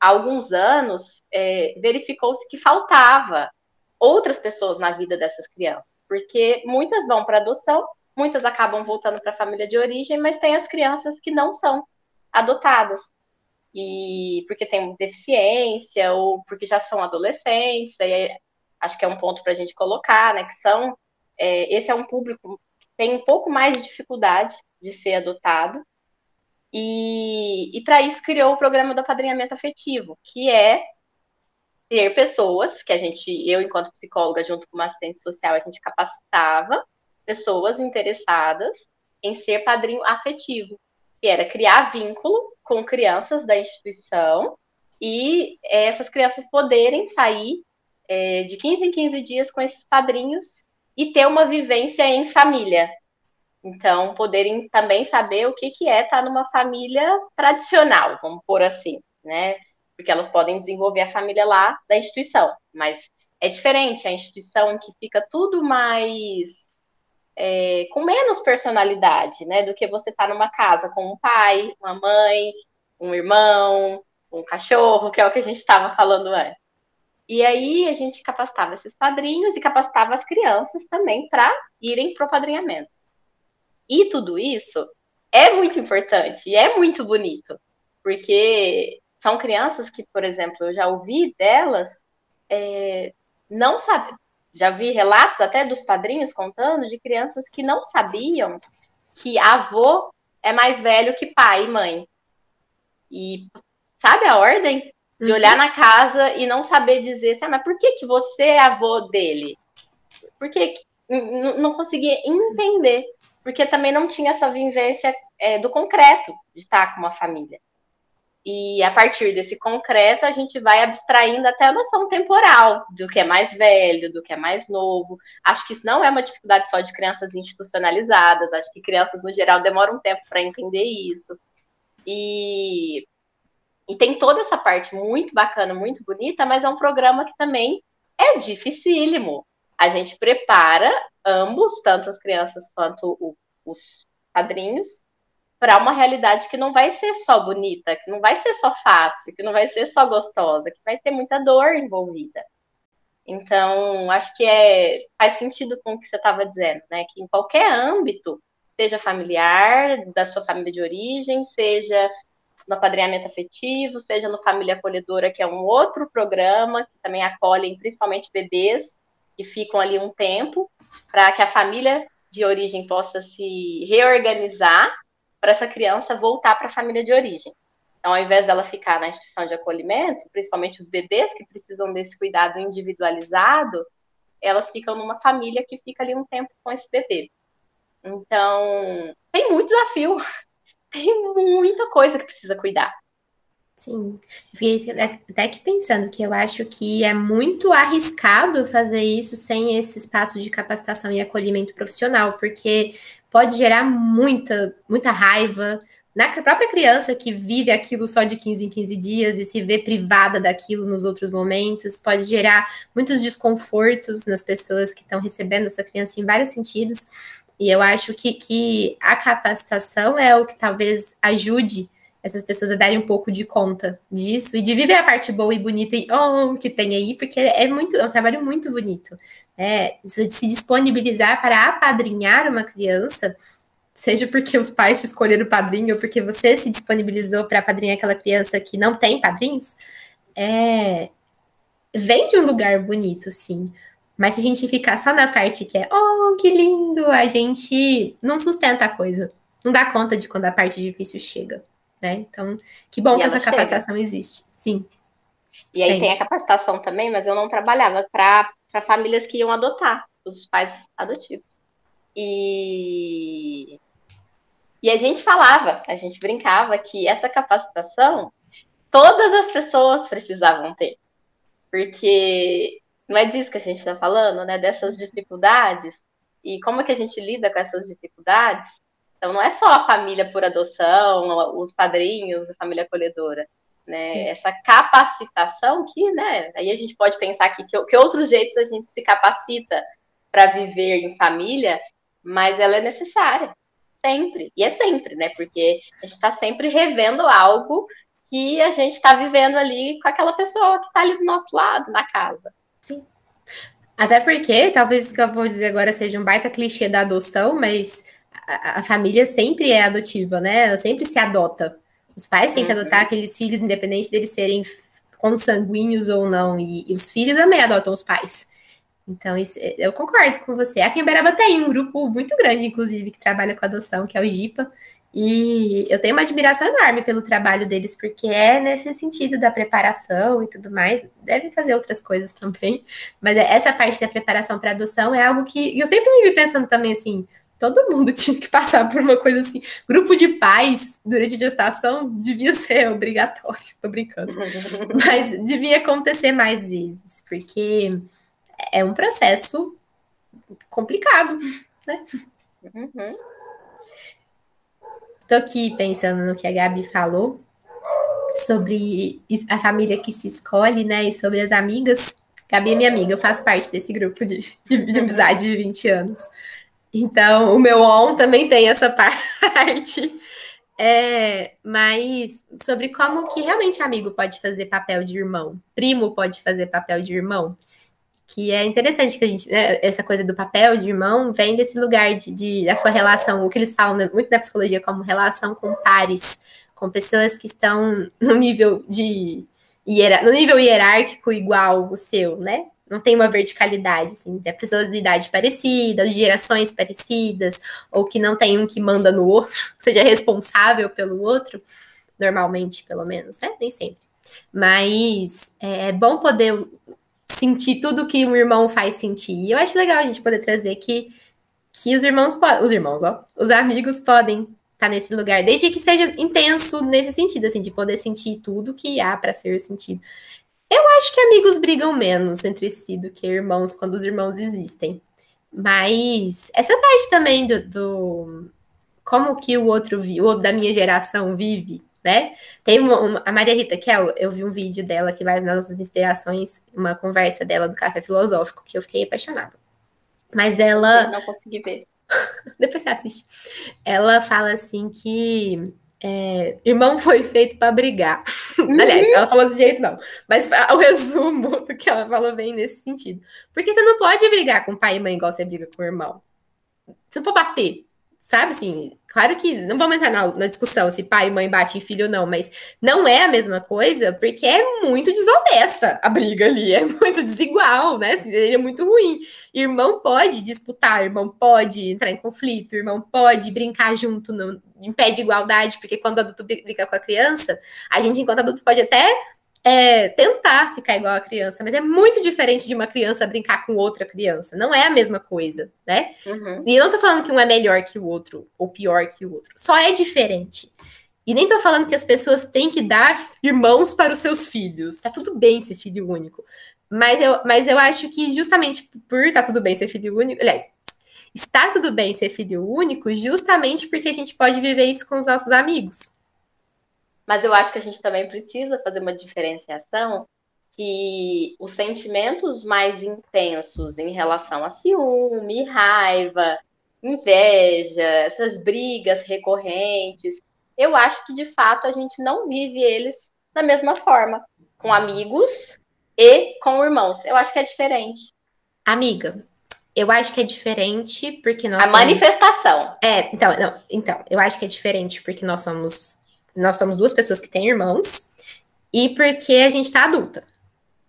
há alguns anos, é, verificou-se que faltava outras pessoas na vida dessas crianças, porque muitas vão para adoção, muitas acabam voltando para a família de origem, mas tem as crianças que não são adotadas. E porque tem deficiência ou porque já são adolescentes, acho que é um ponto para a gente colocar, né? Que são é, esse é um público tem um pouco mais de dificuldade de ser adotado. E, e para isso criou o programa do apadrinhamento afetivo, que é ter pessoas que a gente, eu enquanto psicóloga, junto com uma assistente social, a gente capacitava pessoas interessadas em ser padrinho afetivo, que era criar vínculo com crianças da instituição e é, essas crianças poderem sair é, de 15 em 15 dias com esses padrinhos e ter uma vivência em família. Então, poderem também saber o que, que é estar numa família tradicional, vamos pôr assim, né? Porque elas podem desenvolver a família lá da instituição, mas é diferente a instituição em que fica tudo mais é, com menos personalidade, né, do que você estar tá numa casa com um pai, uma mãe, um irmão, um cachorro, que é o que a gente estava falando antes. E aí a gente capacitava esses padrinhos e capacitava as crianças também para irem para o padrinhamento. E tudo isso é muito importante e é muito bonito, porque são crianças que, por exemplo, eu já ouvi delas é, não sabe, já vi relatos até dos padrinhos contando de crianças que não sabiam que avô é mais velho que pai e mãe. E sabe a ordem? De uhum. olhar na casa e não saber dizer assim, ah, mas por que, que você é avô dele? Porque não conseguia entender. Porque também não tinha essa vivência é, do concreto de estar com uma família. E a partir desse concreto, a gente vai abstraindo até a noção temporal do que é mais velho, do que é mais novo. Acho que isso não é uma dificuldade só de crianças institucionalizadas, acho que crianças, no geral, demoram um tempo para entender isso. E, e tem toda essa parte muito bacana, muito bonita, mas é um programa que também é dificílimo. A gente prepara ambos, tanto as crianças quanto o, os padrinhos, para uma realidade que não vai ser só bonita, que não vai ser só fácil, que não vai ser só gostosa, que vai ter muita dor envolvida. Então, acho que é, faz sentido com o que você estava dizendo, né? Que em qualquer âmbito, seja familiar, da sua família de origem, seja no apadrinhamento afetivo, seja no Família Acolhedora, que é um outro programa que também acolhem principalmente bebês que ficam ali um tempo, para que a família de origem possa se reorganizar para essa criança voltar para a família de origem. Então, ao invés dela ficar na instituição de acolhimento, principalmente os bebês que precisam desse cuidado individualizado, elas ficam numa família que fica ali um tempo com esse bebê. Então, tem muito desafio, tem muita coisa que precisa cuidar. Sim, fiquei até que pensando que eu acho que é muito arriscado fazer isso sem esse espaço de capacitação e acolhimento profissional, porque pode gerar muita, muita raiva na própria criança que vive aquilo só de 15 em 15 dias e se vê privada daquilo nos outros momentos, pode gerar muitos desconfortos nas pessoas que estão recebendo essa criança em vários sentidos. E eu acho que, que a capacitação é o que talvez ajude essas pessoas a darem um pouco de conta disso e de viver a parte boa e bonita e oh, que tem aí, porque é muito, é um trabalho muito bonito. É, se disponibilizar para apadrinhar uma criança, seja porque os pais te escolheram o padrinho ou porque você se disponibilizou para apadrinhar aquela criança que não tem padrinhos, é, vem de um lugar bonito, sim. Mas se a gente ficar só na parte que é, oh, que lindo, a gente não sustenta a coisa. Não dá conta de quando a parte difícil chega né? Então, que bom e que essa chega. capacitação existe. Sim. E aí Sempre. tem a capacitação também, mas eu não trabalhava para famílias que iam adotar os pais adotivos. E e a gente falava, a gente brincava que essa capacitação todas as pessoas precisavam ter. Porque não é disso que a gente está falando, né? Dessas dificuldades. E como é que a gente lida com essas dificuldades? Então, não é só a família por adoção, os padrinhos, a família acolhedora. Né? Essa capacitação que, né? Aí a gente pode pensar aqui que, que outros jeitos a gente se capacita para viver em família, mas ela é necessária, sempre. E é sempre, né? Porque a gente está sempre revendo algo que a gente está vivendo ali com aquela pessoa que está ali do nosso lado, na casa. Sim. Até porque, talvez isso que eu vou dizer agora seja um baita clichê da adoção, mas a, família sempre é adotiva, né? Ela sempre se adota. Os pais têm que uhum. adotar aqueles filhos, independente deles serem consanguíneos ou não. E, e, os filhos também adotam os pais. Então, isso, eu concordo com você. Aqui em Beraba tem um grupo muito grande, inclusive, que trabalha com adoção, que é o GIPA. E eu tenho uma admiração enorme pelo trabalho deles, porque é nesse sentido da preparação e tudo mais. Devem fazer outras coisas também, mas essa parte da preparação para adoção é algo que eu sempre me vi pensando também assim. Todo mundo tinha que passar por uma coisa assim. Grupo de pais durante a gestação devia ser obrigatório. Tô brincando. Mas devia acontecer mais vezes, porque é um processo complicado, né? Uhum. Tô aqui pensando no que a Gabi falou sobre a família que se escolhe, né? E sobre as amigas. Gabi é minha amiga, eu faço parte desse grupo de, de, de amizade de 20 anos. Então, o meu on também tem essa parte. É, mas sobre como que realmente amigo pode fazer papel de irmão, primo pode fazer papel de irmão que é interessante que a gente, né, essa coisa do papel de irmão vem desse lugar de, de da sua relação, o que eles falam muito na psicologia como relação com pares, com pessoas que estão no nível de no nível hierárquico igual o seu, né? Não tem uma verticalidade, assim, pessoas de idade parecida, de gerações parecidas, ou que não tem um que manda no outro, seja responsável pelo outro, normalmente, pelo menos, né? Nem sempre. Mas é, é bom poder sentir tudo que um irmão faz sentir. E eu acho legal a gente poder trazer que, que os irmãos podem, os irmãos, ó, os amigos podem estar tá nesse lugar, desde que seja intenso nesse sentido, assim, de poder sentir tudo que há para ser sentido. Eu acho que amigos brigam menos entre si do que irmãos quando os irmãos existem. Mas essa parte também do, do como que o outro o outro da minha geração vive, né? Tem uma, uma, a Maria Rita Kel, eu vi um vídeo dela que vai nas nossas inspirações, uma conversa dela do Café Filosófico, que eu fiquei apaixonada. Mas ela. Eu não consegui ver. Depois você assiste. Ela fala assim que é, irmão foi feito para brigar. Aliás, ela falou desse jeito, não. Mas o resumo do que ela falou vem nesse sentido. Porque você não pode brigar com pai e mãe igual você briga com o irmão. Você não pode bater. Sabe assim, claro que não vamos entrar na, na, discussão se pai e mãe batem em filho ou não, mas não é a mesma coisa, porque é muito desonesta a briga ali, é muito desigual, né? Seria muito ruim. Irmão pode disputar, irmão pode entrar em conflito, irmão pode brincar junto no, em pé de igualdade, porque quando o adulto briga com a criança, a gente, enquanto adulto, pode até é, tentar ficar igual a criança, mas é muito diferente de uma criança brincar com outra criança. Não é a mesma coisa, né? Uhum. E eu não tô falando que um é melhor que o outro ou pior que o outro. Só é diferente. E nem tô falando que as pessoas têm que dar irmãos para os seus filhos. Tá tudo bem ser filho único. Mas eu, mas eu acho que justamente por tá tudo bem ser filho único, aliás, está tudo bem ser filho único justamente porque a gente pode viver isso com os nossos amigos. Mas eu acho que a gente também precisa fazer uma diferenciação que os sentimentos mais intensos em relação a ciúme, raiva, inveja, essas brigas recorrentes, eu acho que de fato a gente não vive eles da mesma forma, com amigos e com irmãos. Eu acho que é diferente. Amiga, eu acho que é diferente porque nós. A temos... manifestação. É, então, não, então, eu acho que é diferente porque nós somos nós somos duas pessoas que têm irmãos e porque a gente tá adulta.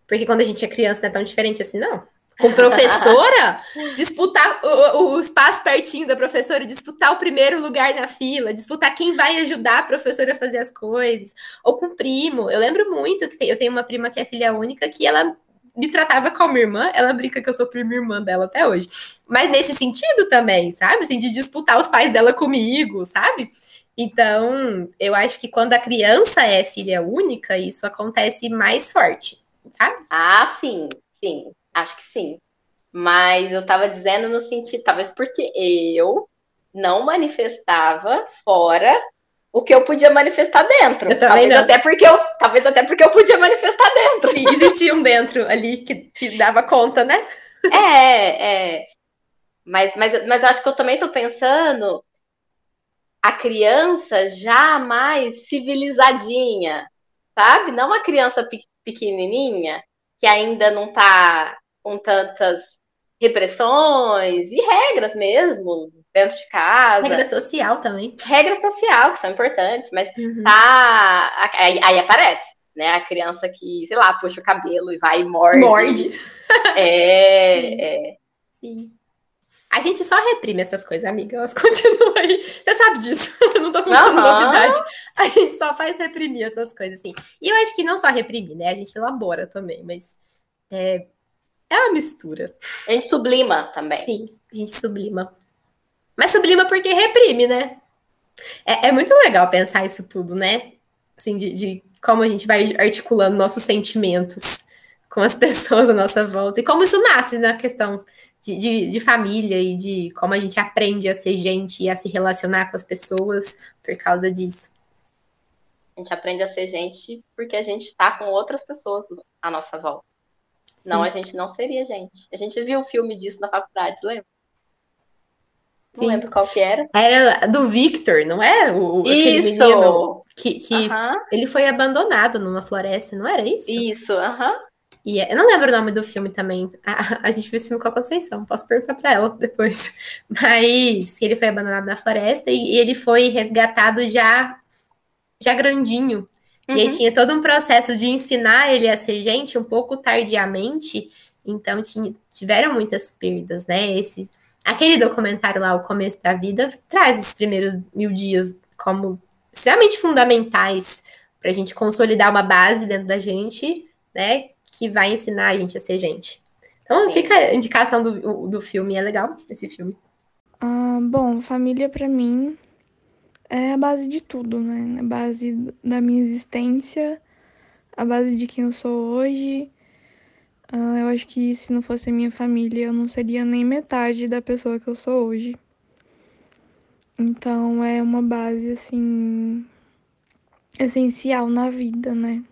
Porque quando a gente é criança não é tão diferente assim, não. Com professora, disputar o, o, espaço pertinho da professora, disputar o primeiro lugar na fila, disputar quem vai ajudar a professora a fazer as coisas. Ou com primo. Eu lembro muito que eu tenho uma prima que é filha única que ela me tratava como irmã, ela brinca que eu sou prima irmã dela até hoje. Mas nesse sentido também, sabe? Assim, de disputar os pais dela comigo, sabe? Então, eu acho que quando a criança é filha única, isso acontece mais forte, sabe? Ah, sim, sim, acho que sim. Mas eu tava dizendo no sentido, talvez porque eu não manifestava fora o que eu podia manifestar dentro. Eu talvez não. até porque eu, talvez até porque eu podia manifestar dentro. E existia um dentro ali que, que dava conta, né? É, é. Mas, mas, mas eu acho que eu também tô pensando a criança já mais civilizadinha, sabe? Não a criança pequenininha que ainda não está com tantas repressões e regras mesmo dentro de casa. Regra social também. Regra social, que são importantes, mas uhum. tá. Aí, aí, aparece. né? A criança que, sei lá, puxa o cabelo e vai e morde. Morde. É, é. Sim. A gente só reprime essas coisas, amiga. Elas continuam aí. Você sabe disso. Eu não tô contando Aham. novidade. A gente só faz reprimir essas coisas, assim. E eu acho que não só reprimir, né? A gente elabora também, mas é, é uma mistura. A gente sublima também. Sim, a gente sublima. Mas sublima porque reprime, né? É, é muito legal pensar isso tudo, né? Assim, de, de como a gente vai articulando nossos sentimentos com as pessoas à nossa volta. E como isso nasce na questão de, de, de família e de como a gente aprende a ser gente e a se relacionar com as pessoas por causa disso. A gente aprende a ser gente porque a gente tá com outras pessoas à nossa volta. Não, Sim. a gente não seria gente. A gente viu o filme disso na faculdade, lembra? Não Sim. lembro qual que era. Era do Victor, não é? O, Isso! que, que ele foi abandonado numa floresta, não era isso? Isso, aham. E é- eu não lembro o nome do filme também. A, a gente viu esse filme com a Conceição, posso perguntar pra ela depois. Mas ele foi abandonado na floresta e, e ele foi resgatado já, já grandinho. E aí Uhum. tinha todo um processo de ensinar ele a ser gente um pouco tardiamente. Então tinha- tiveram muitas perdas, né? Esses, aquele documentário lá, O Começo da Vida, traz esses primeiros mil dias como extremamente fundamentais para a gente consolidar uma base dentro da gente, né? Que vai ensinar a gente a ser gente. Então Sim. fica a indicação do, do filme, é legal esse filme. Ah, bom, família pra mim é a base de tudo, né? A base da minha existência, a base de quem eu sou hoje. Ah, eu acho que se não fosse a minha família, eu não seria nem metade da pessoa que eu sou hoje. Então é uma base assim essencial na vida, né?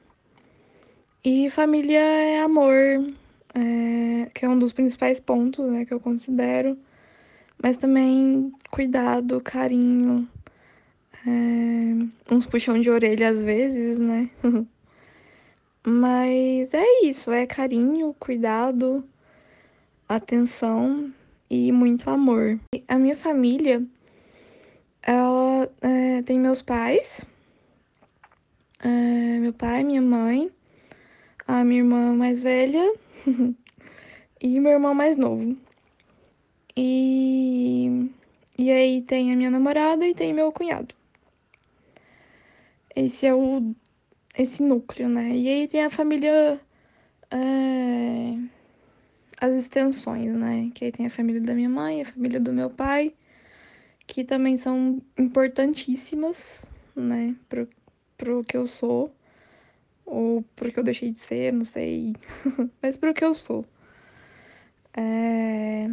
E família é amor, é, que é um dos principais pontos, né, que eu considero mas também cuidado, carinho, é, uns puxão de orelha às vezes, né? Mas é isso, é carinho, cuidado, atenção e muito amor. A minha família, ela é, tem meus pais, é, meu pai, minha mãe, a minha irmã mais velha e meu irmão mais novo. E, e aí tem a minha namorada e tem meu cunhado. Esse é o esse núcleo, né? E aí tem a família é, as extensões, né? Que aí tem a família da minha mãe, a família do meu pai, que também são importantíssimas, né? Pro, pro que eu sou. Ou pro que eu deixei de ser, não sei. Mas pro que eu sou. É...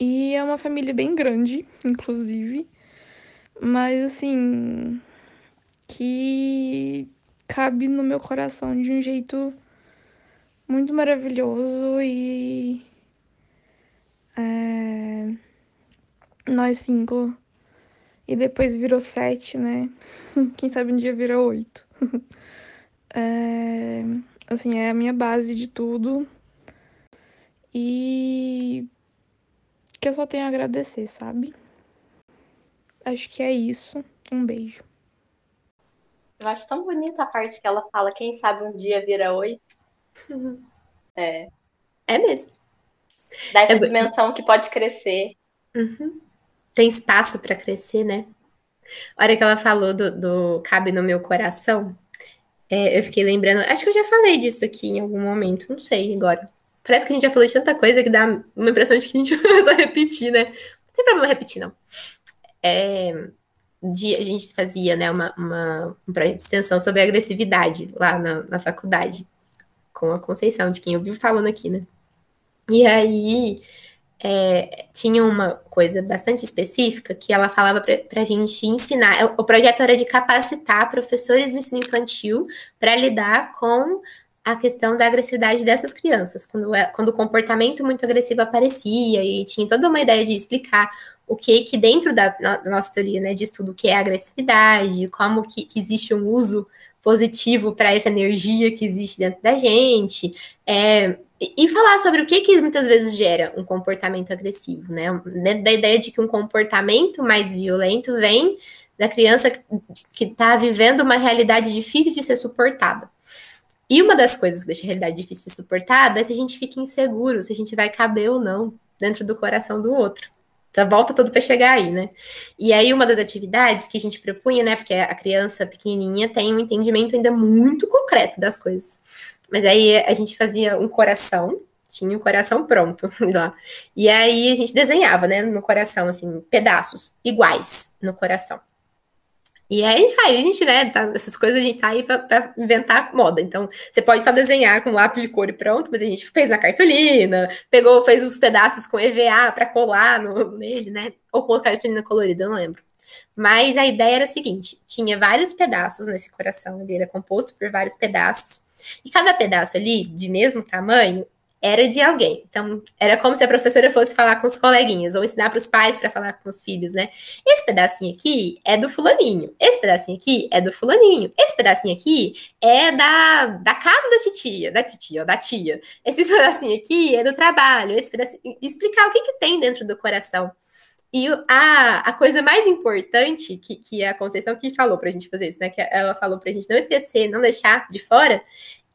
E é uma família bem grande, inclusive. Mas assim. Que cabe no meu coração de um jeito muito maravilhoso e. é, nós cinco. E depois virou sete, né? Quem sabe um dia vira oito. É, assim, é a minha base de tudo. E que eu só tenho a agradecer, sabe? Acho que é isso. Um beijo. Eu acho tão bonita a parte que ela fala, quem sabe um dia vira oito. É. É mesmo. Dá essa É dimensão que pode crescer. Uhum. Tem espaço para crescer, né? A hora que ela falou do, do cabe no meu coração, é, eu fiquei lembrando. Acho que eu já falei disso aqui em algum momento, não sei agora. Parece que a gente já falou de tanta coisa que dá uma impressão de que a gente começa a repetir, né? Não tem problema repetir, não. É, de, a gente fazia né, uma, uma, um projeto de extensão sobre agressividade lá na, na faculdade, com a Conceição, de quem eu vivo falando aqui, né? E aí é, tinha uma coisa bastante específica que ela falava para a gente ensinar. O projeto era de capacitar professores do ensino infantil para lidar com a questão da agressividade dessas crianças, quando, é- quando o comportamento muito agressivo aparecia, e tinha toda uma ideia de explicar o que que dentro da nossa teoria né, de estudo o que é agressividade, como que, que existe um uso positivo para essa energia que existe dentro da gente, é, e falar sobre o que, que muitas vezes gera um comportamento agressivo, né? Né, Da ideia de que um comportamento mais violento vem da criança que está vivendo uma realidade difícil de ser suportada. E uma das coisas que deixa a realidade difícil de ser suportada é se a gente fica inseguro, se a gente vai caber ou não dentro do coração do outro. Então, volta tudo para chegar aí, né? E aí, uma das atividades que a gente propunha, né? Porque a criança pequenininha tem um entendimento ainda muito concreto das coisas. Mas aí a gente fazia um coração, tinha o um coração pronto lá. E aí a gente desenhava, né, no coração, assim, pedaços iguais no coração. E aí a gente faz, a gente, né, tá, essas coisas a gente tá aí para inventar moda. Então, você pode só desenhar com lápis de cor e pronto, mas a gente fez na cartolina, pegou, fez os pedaços com EVA para colar no, nele, né? Ou com cartolina colorida, não lembro. Mas a ideia era a seguinte: tinha vários pedaços nesse coração, ele era composto por vários pedaços, e cada pedaço ali, de mesmo tamanho, era de alguém. Então, era como se a professora fosse falar com os coleguinhas, ou ensinar para os pais para falar com os filhos, né? Esse pedacinho aqui é do fulaninho, esse pedacinho aqui é do fulaninho, esse pedacinho aqui é da, da casa da titia, da titia, ou da tia. Esse pedacinho aqui é do trabalho, esse pedacinho... Explicar o que, que tem dentro do coração. E a, a coisa mais importante que, que a Conceição que falou para a gente fazer isso, né? Que ela falou para a gente não esquecer, não deixar de fora,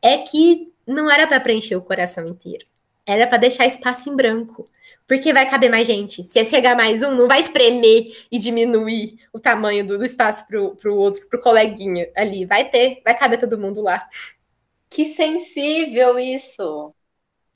é que não era para preencher o coração inteiro. Era para deixar espaço em branco. Porque vai caber mais gente. Se chegar mais um, não vai espremer e diminuir o tamanho do, do espaço pro, pro outro, pro coleguinha ali. Vai ter, vai caber todo mundo lá. Que sensível isso.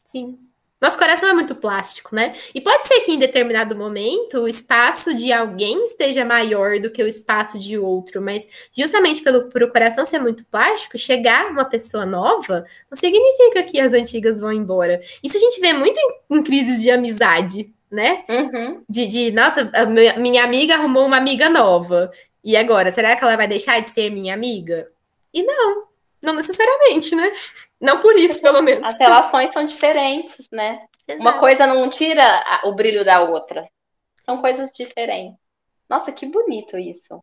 Sim. Nosso coração é muito plástico, né? E pode ser que em determinado momento o espaço de alguém esteja maior do que o espaço de outro, mas justamente pelo por o coração ser muito plástico, chegar uma pessoa nova não significa que as antigas vão embora. Isso a gente vê muito em, em crises de amizade, né? Uhum. De, de, nossa, minha amiga arrumou uma amiga nova. E agora, será que ela vai deixar de ser minha amiga? E não, não necessariamente, né? Não por isso, pelo menos. As relações são diferentes, né? Exato. Uma coisa não tira o brilho da outra. São coisas diferentes. Nossa, que bonito isso.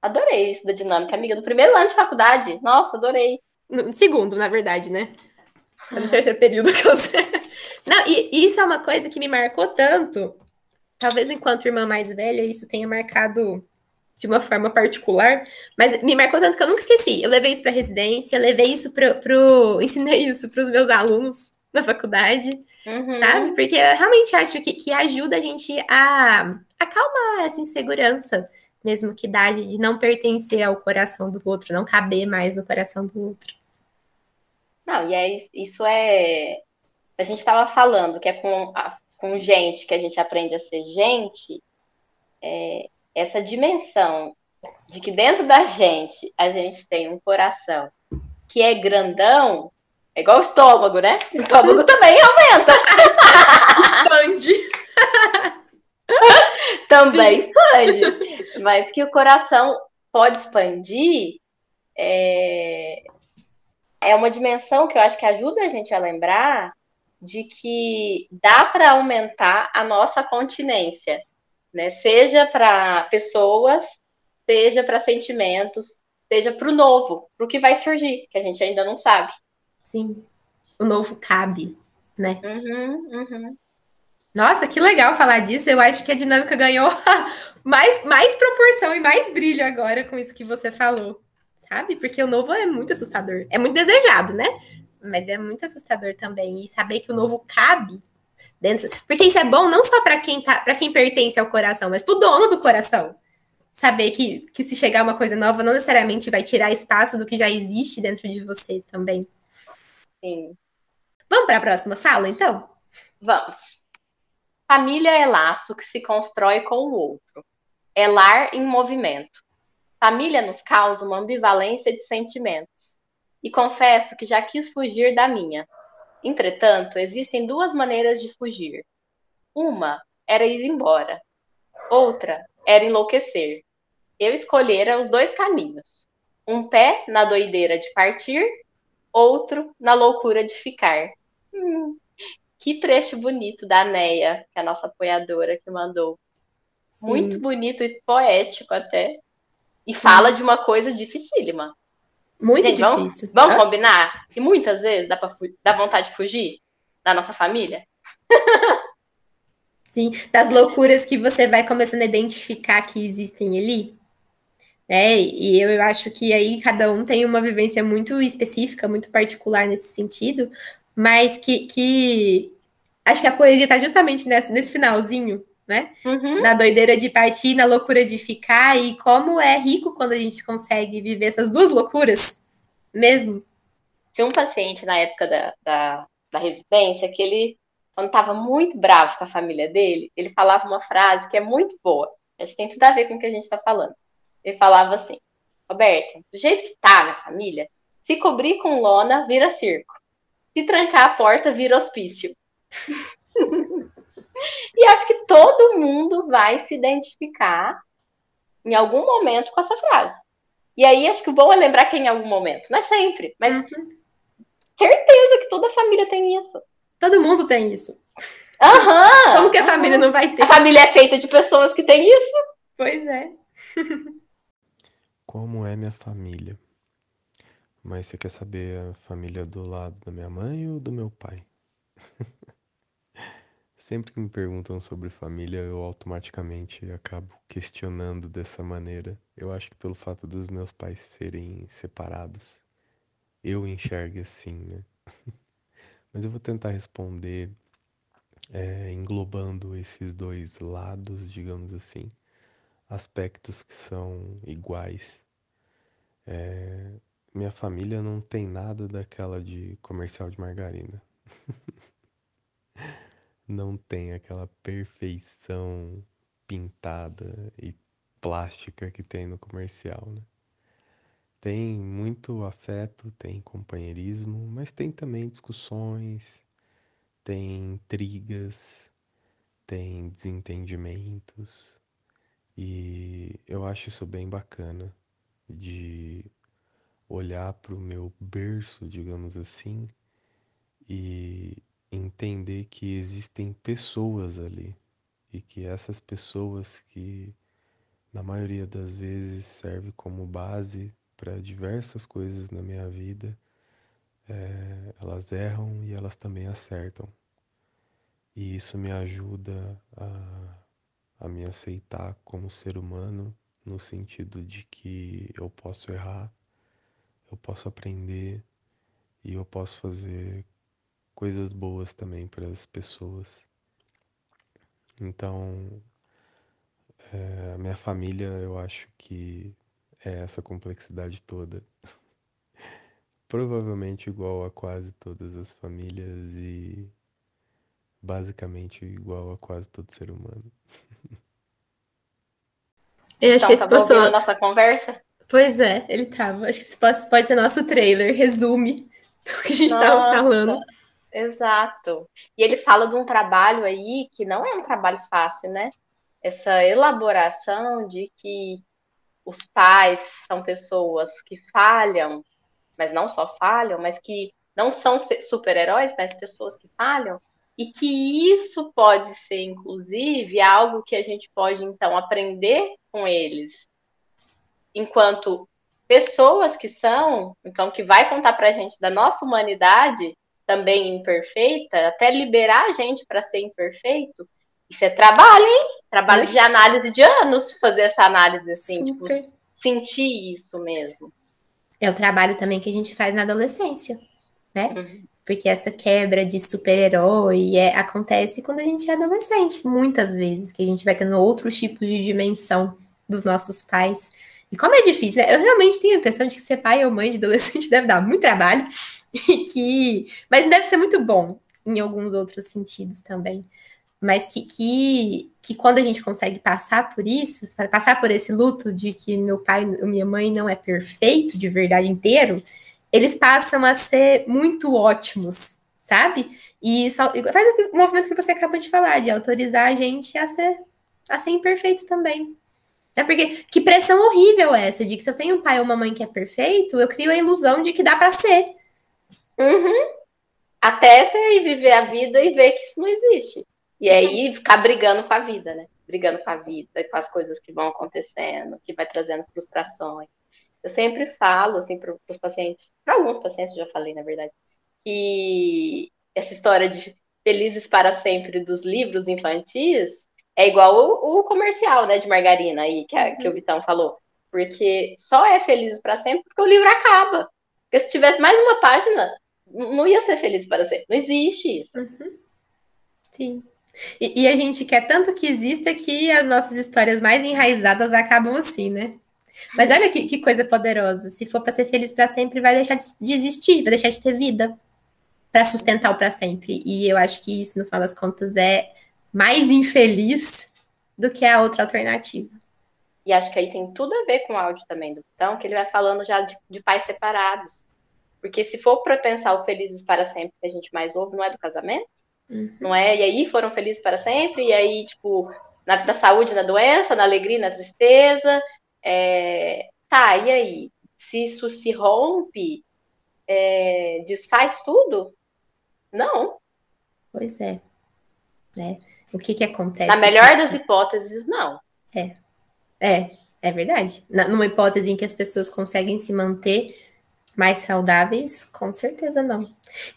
Adorei isso da dinâmica, amiga. Do primeiro ano de faculdade. Nossa, adorei. No segundo, na verdade, né? No terceiro período que eu sei. Não, e, e isso é uma coisa que me marcou tanto. Talvez enquanto irmã mais velha, isso tenha marcado de uma forma particular, mas me marcou tanto que eu nunca esqueci. Eu levei isso para residência, levei isso para pro ensinei isso para os meus alunos na faculdade, uhum. sabe? Porque eu realmente acho que, que ajuda a gente a acalmar essa insegurança mesmo que dá de, não pertencer ao coração do outro, não caber mais no coração do outro. Não, e é isso é a gente estava falando que é com, com gente que a gente aprende a ser gente, é, essa dimensão de que dentro da gente a gente tem um coração que é grandão, é igual o estômago, né? O estômago também aumenta. Expande. também Sim. expande. Mas que o coração pode expandir é... é uma dimensão que eu acho que ajuda a gente a lembrar de que dá para aumentar a nossa continência né? Seja para pessoas, seja para sentimentos, seja para o novo, para o que vai surgir, que a gente ainda não sabe. Sim, o novo cabe, né? Uhum, uhum. Nossa, que legal falar disso. Eu acho que a dinâmica ganhou mais, mais proporção e mais brilho agora com isso que você falou, sabe? Porque o novo é muito assustador. É muito desejado, né? Mas é muito assustador também. E saber que o novo cabe dentro. Porque isso é bom não só para quem tá, para quem pertence ao coração, mas para o dono do coração. Saber que, que se chegar uma coisa nova, não necessariamente vai tirar espaço do que já existe dentro de você também. Sim. Vamos para a próxima fala, então? Vamos. Família é laço que se constrói com o outro. É lar em movimento. Família nos causa uma ambivalência de sentimentos. E confesso que já quis fugir da minha, Entretanto, existem duas maneiras de fugir. Uma era ir embora, outra era enlouquecer. Eu escolhera os dois caminhos. Um pé na doideira de partir, outro na loucura de ficar. Hum, que trecho bonito da Neia, que é a nossa apoiadora que mandou. Sim. Muito bonito e poético até. E fala de uma coisa dificílima. Muito Gente, difícil. Vamos, vamos combinar? Que muitas vezes dá, pra dá vontade de fugir da nossa família? Sim, das loucuras que você vai começando a identificar que existem ali. É, e eu acho que aí cada um tem uma vivência muito específica, muito particular nesse sentido, mas que, que acho que a poesia está justamente nesse finalzinho, né? Uhum. Na doideira de partir, na loucura de ficar, e como é rico quando a gente consegue viver essas duas loucuras mesmo. Tinha um paciente na época da, da, da residência que ele, quando estava muito bravo com a família dele, ele falava uma frase que é muito boa. Acho que tem tudo a ver com o que a gente está falando. Ele falava assim: Roberta, do jeito que tá minha família, se cobrir com lona, vira circo. Se trancar a porta, vira hospício. E acho que todo mundo vai se identificar em algum momento com essa frase. E aí acho que o bom é lembrar que é em algum momento. Não é sempre, mas uhum. certeza que toda família tem isso. Todo mundo tem isso. Aham! Como que a família não vai ter? A família é feita de pessoas que têm isso. Pois é. Como é minha família? Mas você quer saber a família do lado da minha mãe ou do meu pai? Sempre que me perguntam sobre família, eu automaticamente acabo questionando dessa maneira. Eu acho que pelo fato dos meus pais serem separados, eu enxergo assim, né? Mas eu vou tentar responder é, englobando esses dois lados, digamos assim, aspectos que são iguais. É, minha família não tem nada daquela de comercial de margarina. não tem aquela perfeição pintada e plástica que tem no comercial, né? Tem muito afeto, tem companheirismo, mas tem também discussões, tem intrigas, tem desentendimentos, e eu acho isso bem bacana de olhar para o meu berço, digamos assim, e entender que existem pessoas ali e que essas pessoas que na maioria das vezes serve como base para diversas coisas na minha vida, é, elas erram e elas também acertam. E isso me ajuda a a me aceitar como ser humano, no sentido de que eu posso errar, eu posso aprender e eu posso fazer coisas boas também para as pessoas. Então, é, a minha família, eu acho que é essa complexidade toda. Provavelmente igual a quase todas as famílias e basicamente igual a quase todo ser humano. Eu acho então, que esse tava passou... a nossa conversa? Pois é, ele tava. Acho que esse pode, pode ser nosso trailer, resume do que a gente estava falando. Exato. E ele fala de um trabalho aí que não é um trabalho fácil, né? Essa elaboração de que os pais são pessoas que falham, mas não só falham, mas que não são super-heróis, mas pessoas que falham, e que isso pode ser, inclusive, algo que a gente pode, então, aprender com eles, enquanto pessoas que são, então, que vai contar para a gente da nossa humanidade, também imperfeita, até liberar a gente para ser imperfeito, isso é trabalho, hein? Trabalho de análise de anos, fazer essa análise assim, tipo, Super. tipo, sentir isso mesmo. É o trabalho também que a gente faz na adolescência, né? Uhum. Porque essa quebra de super-herói é, acontece quando a gente é adolescente, muitas vezes, que a gente vai tendo outros tipos de dimensão dos nossos pais. E como é difícil, né? Eu realmente tenho a impressão de que ser pai ou mãe de adolescente deve dar muito trabalho, que... mas deve ser muito bom em alguns outros sentidos também. Mas que, que, que quando a gente consegue passar por isso, passar por esse luto de que meu pai minha mãe não é perfeito de verdade inteiro, eles passam a ser muito ótimos, sabe? E só, faz o movimento que você acaba de falar, de autorizar a gente a ser, a ser imperfeito também. É porque que pressão horrível é essa de que se eu tenho um pai ou uma mãe que é perfeito, eu crio a ilusão de que dá para ser. Uhum. Até você viver a vida e ver que isso não existe. E aí ficar brigando com a vida, né? Brigando com a vida, com as coisas que vão acontecendo, que vai trazendo frustrações. Eu sempre falo, assim, para os pacientes, para alguns pacientes, já falei, na verdade, que essa história de felizes para sempre dos livros infantis é igual o, o comercial, né, de margarina aí, que, a, que o uhum. Vitão falou. Porque só é feliz para sempre porque o livro acaba. Porque se tivesse mais uma página, não ia ser feliz para sempre. Não existe isso. Uhum. Sim. E, e, a gente quer tanto que exista que as nossas histórias mais enraizadas acabam assim, né? Mas olha que, que coisa poderosa. Se for para ser feliz para sempre, vai deixar de existir, vai deixar de ter vida para sustentar o para sempre. E eu acho que isso, no final das contas, é mais infeliz do que a outra alternativa. E acho que aí tem tudo a ver com o áudio também do Então, que ele vai falando já de, de pais separados. Porque se for para pensar o felizes para sempre que a gente mais ouve, não é do casamento? Uhum. Não é? E aí foram felizes para sempre, e aí, tipo, na, na saúde, na doença, na alegria, na tristeza. É... Tá, e aí? Se isso se rompe, é... desfaz tudo? Não. Pois é. Né? O que que acontece? Na melhor das hipóteses, não. É. É, é verdade. Na, numa hipótese em que as pessoas conseguem se manter mais saudáveis, com certeza não.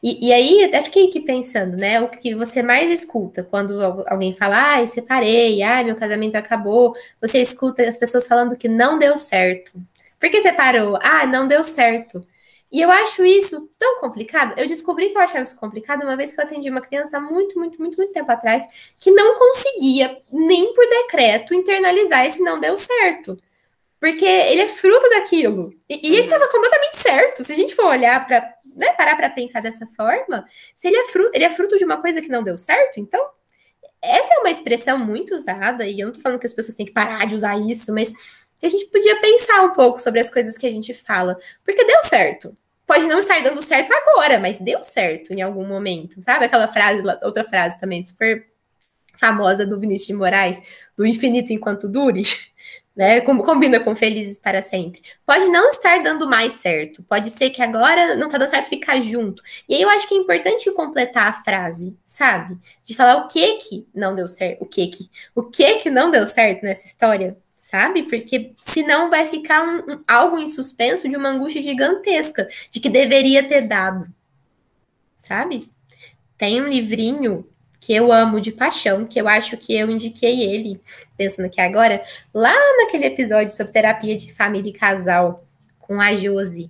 E, e aí, até fiquei aqui pensando, né? O que você mais escuta quando alguém fala, ai, separei, ai, meu casamento acabou. Você escuta as pessoas falando que não deu certo. Por que separou? Ah, não deu certo. E eu acho isso tão complicado. Eu descobri que eu achava isso complicado uma vez que eu atendi uma criança muito, muito, muito, muito tempo atrás que não conseguia, nem por decreto, internalizar esse não deu certo. Porque ele é fruto daquilo. E, e ele estava uhum. completamente certo. Se a gente for olhar para né, parar para pensar dessa forma, se ele é fruto, ele é fruto de uma coisa que não deu certo, então essa é uma expressão muito usada, e eu não tô falando que as pessoas têm que parar de usar isso, mas que a gente podia pensar um pouco sobre as coisas que a gente fala. Porque deu certo. Pode não estar dando certo agora, mas deu certo em algum momento. Sabe aquela frase, outra frase também super famosa do Vinícius de Moraes, do infinito enquanto dure? Né? Combina com felizes para sempre. Pode não estar dando mais certo. Pode ser que agora não está dando certo ficar junto. E aí eu acho que é importante completar a frase, sabe? De falar o que que não deu certo, o que que, o que que não deu certo nessa história, sabe? Porque senão vai ficar um, um, algo em suspenso de uma angústia gigantesca de que deveria ter dado, sabe? Tem um livrinho que eu amo de paixão, que eu acho que eu indiquei ele, pensando aqui agora, lá naquele episódio sobre terapia de família e casal com a Josi.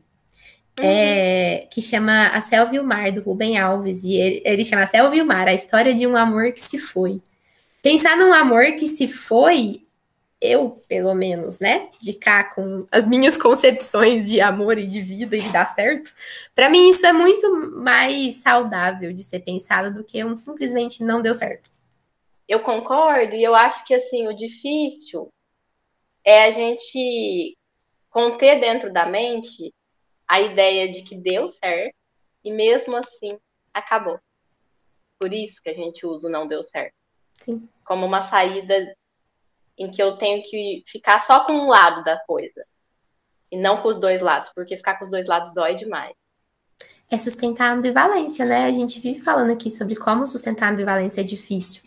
Uhum. É, que chama A Selva e o Mar, do Rubem Alves, e ele, ele chama A Selva e o Mar, a história de um amor que se foi. Pensar num amor que se foi eu, pelo menos, né, de cá com as minhas concepções de amor e de vida e de dar certo, para mim isso é muito mais saudável de ser pensado do que um simplesmente não deu certo. Eu concordo e eu acho que assim, o difícil é a gente conter dentro da mente a ideia de que deu certo e mesmo assim acabou. Por isso que a gente usa o não deu certo. Sim. Como uma saída em que eu tenho que ficar só com um lado da coisa e não com os dois lados, porque ficar com os dois lados dói demais. É sustentar a ambivalência, né? A gente vive falando aqui sobre como sustentar a ambivalência é difícil.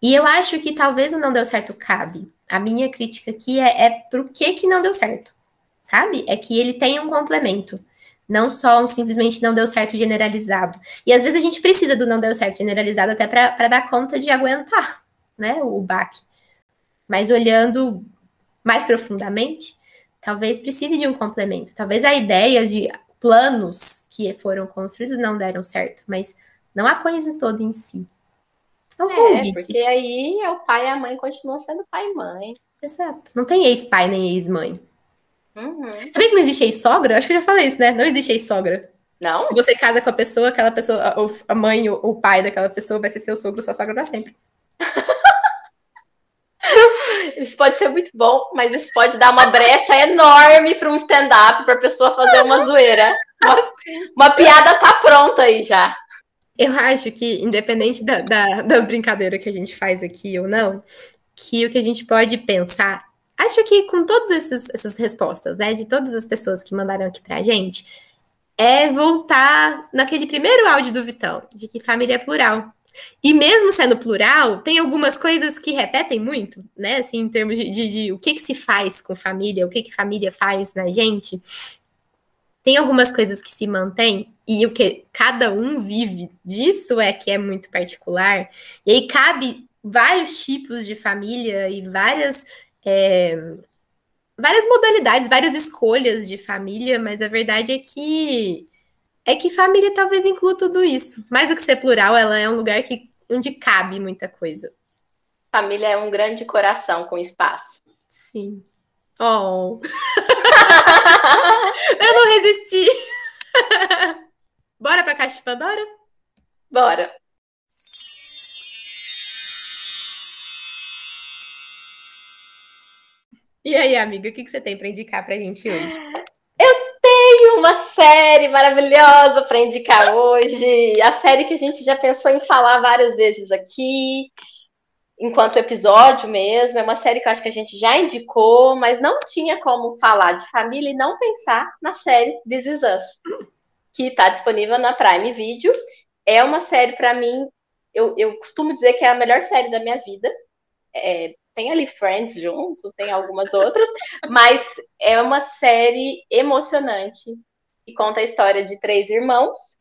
E eu acho que talvez o não deu certo cabe. A minha crítica aqui é, é pro que que não deu certo, sabe? É que ele tem um complemento. Não só um simplesmente não deu certo generalizado. E às vezes a gente precisa do não deu certo generalizado até para dar conta de aguentar, né? O baque. Mas olhando mais profundamente, talvez precise de um complemento. Talvez a ideia de planos que foram construídos não deram certo, mas não a coisa toda em si. É um é, porque aí é o pai e a mãe continuam sendo pai e mãe. Exato. Não tem ex-pai nem ex-mãe. Uhum. Sabia que não existe ex-sogra? Acho que eu já falei isso, né? Não existe ex-sogra. Não? Se você casa com a pessoa, aquela pessoa, a mãe ou o pai daquela pessoa vai ser seu sogro, sua sogra para sempre. Isso pode ser muito bom, mas isso pode dar uma brecha enorme para um stand-up, para a pessoa fazer uma zoeira. Uma, uma, piada tá pronta aí já. Eu acho que, independente da, da, da brincadeira que a gente faz aqui ou não, que o que a gente pode pensar, acho que com todas essas, essas respostas, né, de todas as pessoas que mandaram aqui para a gente, é voltar naquele primeiro áudio do Vitão, de que família é plural. E mesmo sendo plural, tem algumas coisas que repetem muito, né? Assim, em termos de, de, de o que, que se faz com família, o que, que família faz na gente. Tem algumas coisas que se mantêm, e o que cada um vive disso é que é muito particular. E aí cabe vários tipos de família e várias. É, várias modalidades, várias escolhas de família, mas a verdade é que é que família talvez inclua tudo isso. Mais do que ser plural, ela é um lugar que, onde cabe muita coisa. Família é um grande coração com espaço. Sim. Oh. Eu não resisti. Bora pra Caixa de Pandora? Bora. E aí, amiga, o que, que você tem para indicar pra gente hoje? Série maravilhosa para indicar hoje. A série que a gente já pensou em falar várias vezes aqui, enquanto episódio mesmo. É uma série que eu acho que a gente já indicou, mas não tinha como falar de família e não pensar na série This Is Us, que está disponível na Prime Video. É uma série, para mim, eu, eu costumo dizer que é a melhor série da minha vida. É, tem ali Friends junto, tem algumas outras, mas é uma série emocionante que conta a história de três irmãos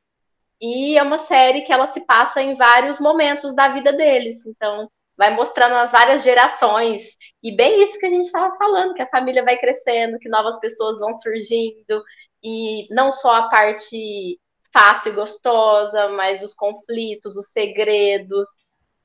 e é uma série que ela se passa em vários momentos da vida deles. Então, vai mostrando as várias gerações e bem isso que a gente estava falando, que a família vai crescendo, que novas pessoas vão surgindo e não só a parte fácil e gostosa, mas os conflitos, os segredos.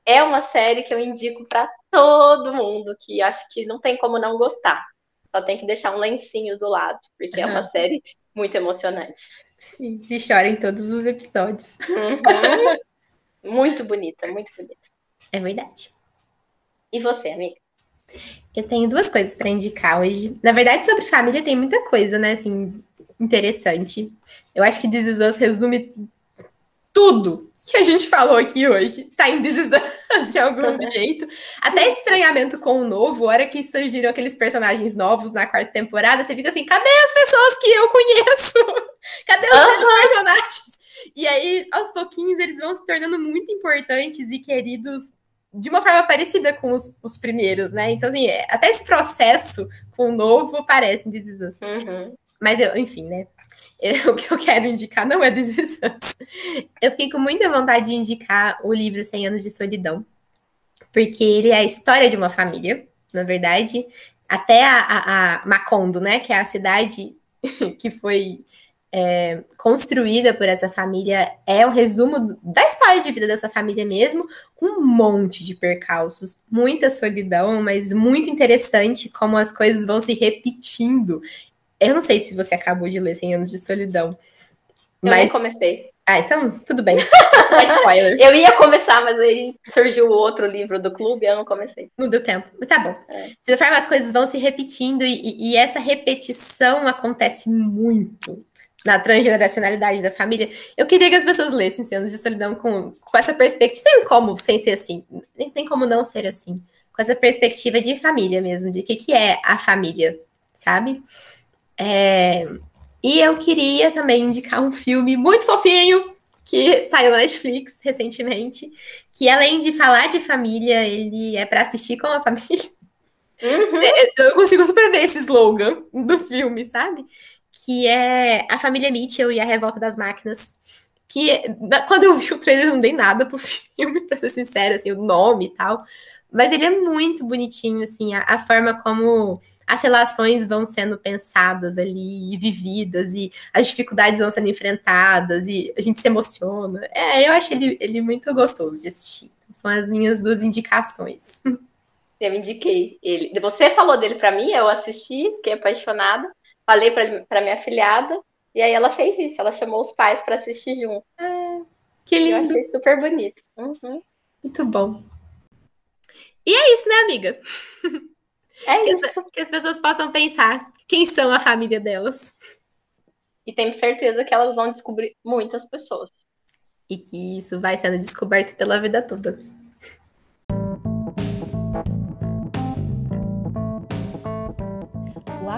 É uma série que eu indico para todo mundo, que acho que não tem como não gostar. Só tem que deixar um lencinho do lado, porque uhum. é uma série muito emocionante. Sim, se chora em todos os episódios. Uhum. muito bonita, muito bonita. É verdade. E você, amiga? Eu tenho duas coisas para indicar hoje. Na verdade, sobre família tem muita coisa, né? Assim, interessante. Eu acho que This Is Us resume tudo que a gente falou aqui hoje tá em Us de algum jeito. Até estranhamento com o novo, a hora que surgiram aqueles personagens novos na quarta temporada, você fica assim, cadê as pessoas que eu conheço? Cadê os uhum. personagens? E aí, aos pouquinhos, eles vão se tornando muito importantes e queridos de uma forma parecida com os, os primeiros, né? Então, assim, é, até esse processo com o novo parece em This. Uhum. Mas, eu, enfim, né? O que eu quero indicar não é Us. Eu fico com muita vontade de indicar o livro 100 Anos de Solidão, porque ele é a história de uma família, na verdade. Até a, a, a Macondo, né? Que é a cidade que foi é, construída por essa família é o um resumo da história de vida dessa família mesmo, com um monte de percalços, muita solidão, mas muito interessante como as coisas vão se repetindo. Eu não sei se você acabou de ler 100 anos de solidão. Eu mas... nem comecei. Ah, então tudo bem. É spoiler. eu ia começar, mas aí surgiu outro livro do clube e eu não comecei. Não deu tempo. Mas tá bom. É. De forma, as coisas vão se repetindo e, e essa repetição acontece muito na transgeneracionalidade da família, eu queria que as pessoas lessem Cenas de Solidão com, com essa perspectiva. Tem como sem ser assim, nem tem como não ser assim. Com essa perspectiva de família mesmo, de o que, que é a família, sabe? É, e eu queria também indicar um filme muito fofinho que saiu na Netflix recentemente, que além de falar de família, ele é para assistir com a família. Uhum. Eu consigo super ver esse slogan do filme, sabe? que é A Família Mitchell e a Revolta das Máquinas. Que quando eu vi o trailer, eu não dei nada pro filme, pra ser sincero, assim, o nome e tal. Mas ele é muito bonitinho, assim, a, a, forma como as relações vão sendo pensadas ali e vividas, e as dificuldades vão sendo enfrentadas, e a gente se emociona. É, eu acho ele, ele muito gostoso de assistir. São as minhas duas indicações. Eu indiquei ele. Você falou dele para mim, eu assisti, fiquei apaixonada falei para minha filhada, e aí ela fez isso, ela chamou os pais para assistir junto. Ah, que lindo. Eu achei super bonito. Uhum. Muito bom. E é isso, né, amiga? É que isso. As, que as pessoas possam pensar quem são a família delas. E tenho certeza que elas vão descobrir muitas pessoas. E que isso vai sendo descoberto pela vida toda.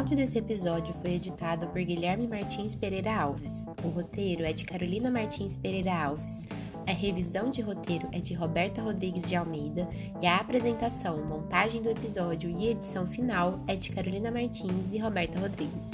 áudio desse episódio foi editado por Guilherme Martins Pereira Alves. O roteiro é de Carolina Martins Pereira Alves. A revisão de roteiro é de Roberta Rodrigues de Almeida e a apresentação, montagem do episódio e edição final é de Carolina Martins e Roberta Rodrigues.